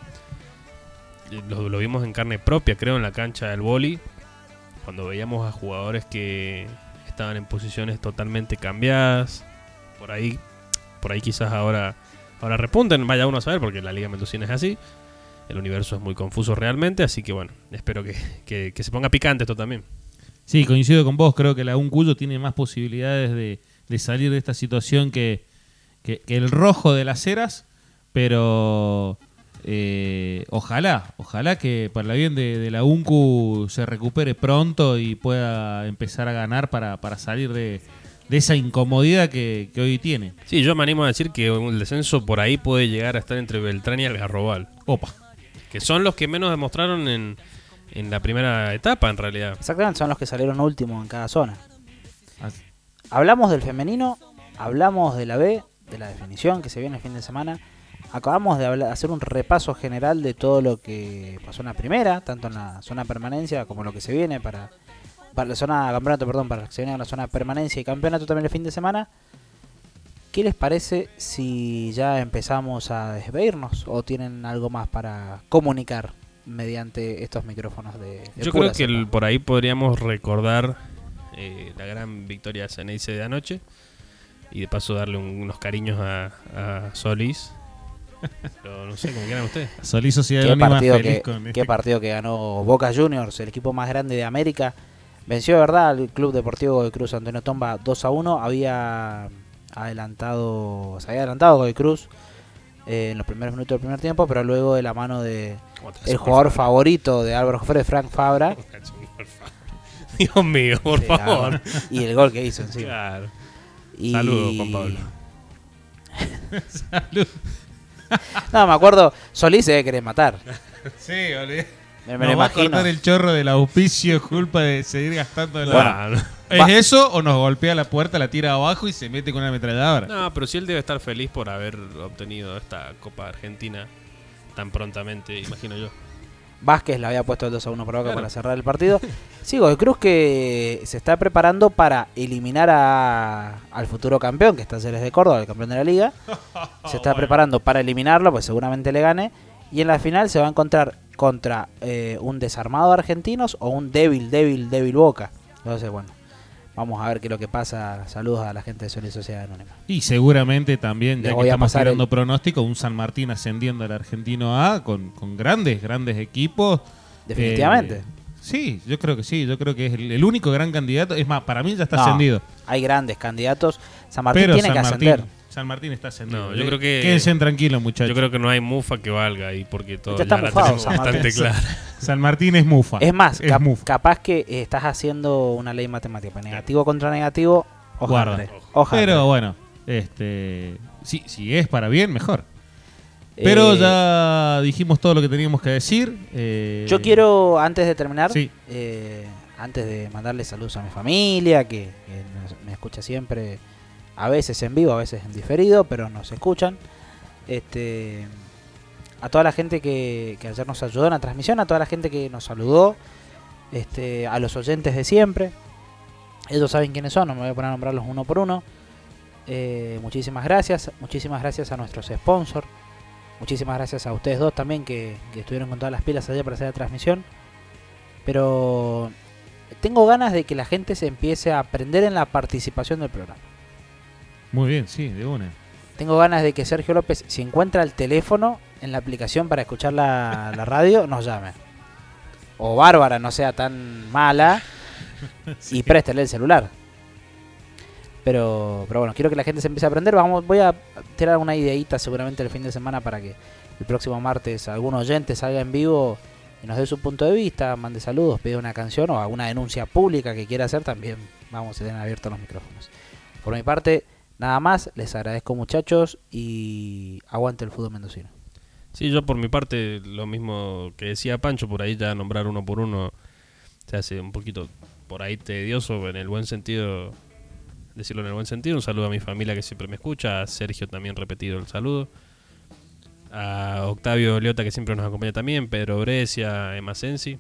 [SPEAKER 3] Lo, vimos en carne propia, creo, en la cancha del boli. Cuando veíamos a jugadores que estaban en posiciones totalmente cambiadas. Por ahí, por ahí quizás ahora Ahora repunten, vaya uno a saber, porque la Liga Mendocina es así. El universo es muy confuso realmente, así que bueno, espero que, que- que se ponga picante esto también.
[SPEAKER 2] Sí, coincido con vos. Creo que la Uncuyo tiene más posibilidades de, de salir de esta situación que, que- que el rojo de las ceras. Pero eh, ojalá, ojalá que para el bien de, de la UNCU se recupere pronto y pueda empezar a ganar para, para salir de, de esa incomodidad que, que hoy tiene.
[SPEAKER 3] Sí, yo me animo a decir que el descenso por ahí puede llegar a estar entre Beltrán y Algarrobal.
[SPEAKER 2] Opa.
[SPEAKER 3] Que son los que menos demostraron en, en la primera etapa, en realidad.
[SPEAKER 4] Exactamente, son los que salieron últimos en cada zona. Hablamos del femenino, hablamos de la B, de la definición que se viene el fin de semana. Acabamos de hablar- hacer un repaso general de todo lo que pasó en la primera, tanto en la zona permanencia como lo que se viene para, para la zona campeonato, perdón, para que se viene en la zona permanencia y campeonato también el fin de semana. ¿Qué les parece si ya empezamos a despedirnos o tienen algo más para comunicar mediante estos micrófonos de, de
[SPEAKER 3] Yo creo que el- por ahí podríamos recordar eh, la gran victoria de Ceneice de anoche y de paso darle un- unos cariños a, a Solís. Pero no sé, como quieran ustedes.
[SPEAKER 2] Solís Sociedad
[SPEAKER 4] ¿Qué
[SPEAKER 2] Anónima
[SPEAKER 4] partido,
[SPEAKER 2] feliz
[SPEAKER 4] que,
[SPEAKER 2] con
[SPEAKER 4] qué
[SPEAKER 2] este-
[SPEAKER 4] partido que ganó Boca Juniors, el equipo más grande de América. Venció de verdad al Club Deportivo de Cruz Antonio Tomba 2 a 1. Había adelantado, se había adelantado Godoy Cruz eh, en los primeros minutos del primer tiempo, pero luego de la mano de el jugador favorito de Álvaro Jofre, Frank Fabra.
[SPEAKER 3] Dios mío, por
[SPEAKER 4] Sí,
[SPEAKER 3] favor.
[SPEAKER 4] Y el gol que hizo encima.
[SPEAKER 3] Claro.
[SPEAKER 4] Y-
[SPEAKER 3] Saludos, Juan Pablo.
[SPEAKER 2] Salud.
[SPEAKER 4] No, me acuerdo, Solís se debe querer matar.
[SPEAKER 2] Sí, olvidé.
[SPEAKER 4] Me, me
[SPEAKER 2] Nos
[SPEAKER 4] lo
[SPEAKER 2] va a
[SPEAKER 4] imagino.
[SPEAKER 2] cortar el chorro del auspicio culpa de seguir gastando la...
[SPEAKER 3] Bueno,
[SPEAKER 2] ¿Es
[SPEAKER 4] va-
[SPEAKER 2] eso o nos golpea la puerta, la tira abajo y se mete con una ametralladora?
[SPEAKER 3] No, pero sí él debe estar feliz por haber obtenido esta Copa Argentina tan prontamente, imagino yo.
[SPEAKER 4] Vázquez le había puesto el 2 a 1 por Boca
[SPEAKER 3] Claro.
[SPEAKER 4] para cerrar el partido. Sí, Godoy Cruz que se está preparando para eliminar a- al futuro campeón, que está Ceres de Córdoba, el campeón de la liga. Se está preparando para eliminarlo, pues seguramente le gane. Y en la final se va a encontrar contra eh, un desarmado de argentinos o un débil, débil, débil Boca. Entonces, bueno, vamos a ver qué es lo que pasa. Saludos a la gente de Sol y Sociedad Anónima.
[SPEAKER 2] Y seguramente también,
[SPEAKER 4] Les
[SPEAKER 2] ya que estamos tirando
[SPEAKER 4] el-
[SPEAKER 2] pronóstico, un San Martín ascendiendo al Argentino A con, con grandes, grandes equipos.
[SPEAKER 4] Definitivamente.
[SPEAKER 2] Eh, Sí, yo creo que sí. Yo creo que es el, el único gran candidato. Es más, para mí ya está
[SPEAKER 4] No,
[SPEAKER 2] ascendido.
[SPEAKER 4] Hay grandes candidatos. San Martín
[SPEAKER 2] Pero
[SPEAKER 4] tiene
[SPEAKER 2] San
[SPEAKER 4] que
[SPEAKER 2] Martín,
[SPEAKER 4] ascender.
[SPEAKER 2] San Martín está ascendido.
[SPEAKER 3] No, yo creo que.
[SPEAKER 2] Quédense tranquilos, muchachos.
[SPEAKER 3] Yo creo que no hay mufa que valga ahí porque todo
[SPEAKER 4] Ya está
[SPEAKER 3] la
[SPEAKER 4] mufado,
[SPEAKER 3] tenemos
[SPEAKER 4] San Martín.
[SPEAKER 3] bastante clara.
[SPEAKER 2] San Martín es mufa.
[SPEAKER 4] Es más,
[SPEAKER 2] es
[SPEAKER 4] cap-
[SPEAKER 2] mufa.
[SPEAKER 4] capaz que eh, estás haciendo una ley matemática. Negativo contra negativo,
[SPEAKER 2] Guarda.
[SPEAKER 4] ojalá.
[SPEAKER 2] Pero bueno, este, si, si es para bien, mejor. Pero
[SPEAKER 4] Eh,
[SPEAKER 2] ya dijimos todo lo que teníamos que decir. eh,
[SPEAKER 4] Yo quiero, antes de terminar,
[SPEAKER 2] Sí.
[SPEAKER 4] eh, antes de mandarle saludos a mi familia, que, me escucha siempre, a veces en vivo, a veces en diferido, pero nos escuchan. Este, a toda la gente que, ayer nos ayudó en la transmisión, a toda la gente que nos saludó, este, a los oyentes de siempre. Ellos saben quiénes son, no me voy a poner a nombrarlos uno por uno. Eh, muchísimas gracias, muchísimas gracias a nuestros sponsors. Muchísimas gracias a ustedes dos también que estuvieron con todas las pilas ayer para hacer la transmisión. Pero tengo ganas de que la gente se empiece a aprender en la participación del programa.
[SPEAKER 2] Muy bien, sí, de una.
[SPEAKER 4] Tengo ganas de que Sergio López, si encuentra el teléfono en la aplicación para escuchar la, la radio, nos llame. O Bárbara no sea tan mala y préstele el celular. Pero, pero bueno, quiero que la gente se empiece a aprender. Vamos, voy a tirar una ideita seguramente el fin de semana para que el próximo martes algún oyente salga en vivo y nos dé su punto de vista, mande saludos, pida una canción o alguna denuncia pública que quiera hacer también. Vamos a tener abiertos los micrófonos. Por mi parte, nada más. Les agradezco muchachos y aguante el fútbol mendocino.
[SPEAKER 3] Sí, yo por mi parte, lo mismo que decía Pancho, por ahí ya nombrar uno por uno se hace un poquito por ahí tedioso, en el buen sentido, decirlo en el buen sentido. Un saludo a mi familia que siempre me escucha, a Sergio también repetido el saludo, a Octavio Leota que siempre nos acompaña también, Pedro Brescia, Emma Sensi,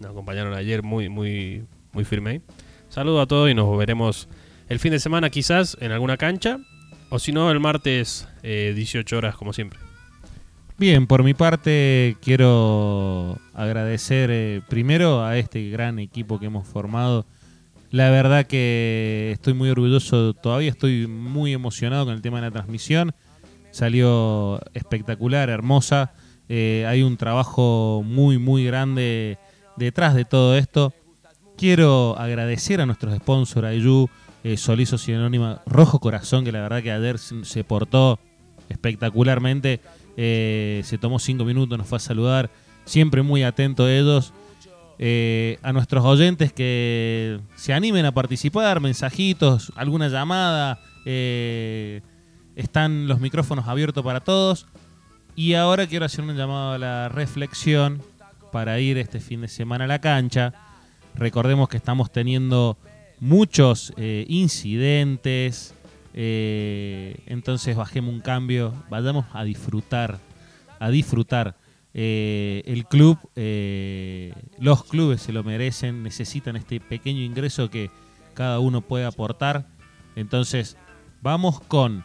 [SPEAKER 3] nos acompañaron ayer muy, muy, muy firme ahí. Saludo a todos y nos veremos el fin de semana quizás en alguna cancha, o si no el martes eh, 18 horas como siempre.
[SPEAKER 2] Bien, por mi parte quiero agradecer eh, primero a este gran equipo que hemos formado. La verdad que estoy muy orgulloso, todavía estoy muy emocionado con el tema de la transmisión. Salió espectacular, hermosa. Eh, hay un trabajo muy, muy grande detrás de todo esto. Quiero agradecer a nuestros sponsors, a Yu, eh, Solís Sociedad Anónima, Rojo Corazón, que la verdad que ayer se portó espectacularmente. Eh, se tomó cinco minutos, nos fue a saludar. Siempre muy atento a ellos. Eh, a nuestros oyentes que se animen a participar, mensajitos, alguna llamada. eh, están los micrófonos abiertos para todos. Y ahora quiero hacer un llamado a la reflexión para ir este fin de semana a la cancha. Recordemos que estamos teniendo muchos eh, incidentes. eh, entonces bajemos un cambio, vayamos a disfrutar, a disfrutar. Eh, el club, los clubes se lo merecen, necesitan este pequeño ingreso que cada uno puede aportar. Entonces, vamos con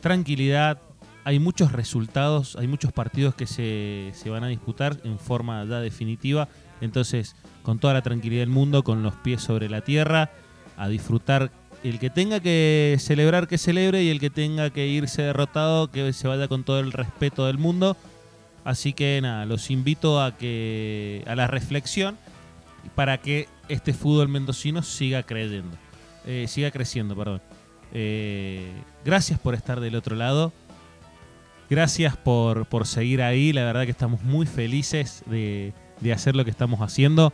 [SPEAKER 2] tranquilidad. Hay muchos resultados, hay muchos partidos que se, se van a disputar en forma ya definitiva. Entonces, con toda la tranquilidad del mundo, con los pies sobre la tierra, a disfrutar. El que tenga que celebrar, que celebre, y el que tenga que irse derrotado, que se vaya con todo el respeto del mundo. Así que nada, los invito a que a la reflexión para que este fútbol mendocino siga creyendo, eh, siga creciendo, perdón. Eh, gracias por estar del otro lado. Gracias por, por seguir ahí. La verdad que estamos muy felices de, de hacer lo que estamos haciendo.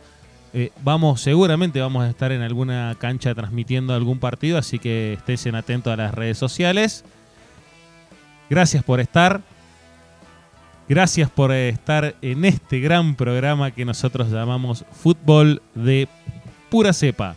[SPEAKER 2] Eh, vamos, seguramente vamos a estar en alguna cancha transmitiendo algún partido, así que estén atentos a las redes sociales. Gracias por estar. Gracias por estar en este gran programa que nosotros llamamos Fútbol de Pura Cepa.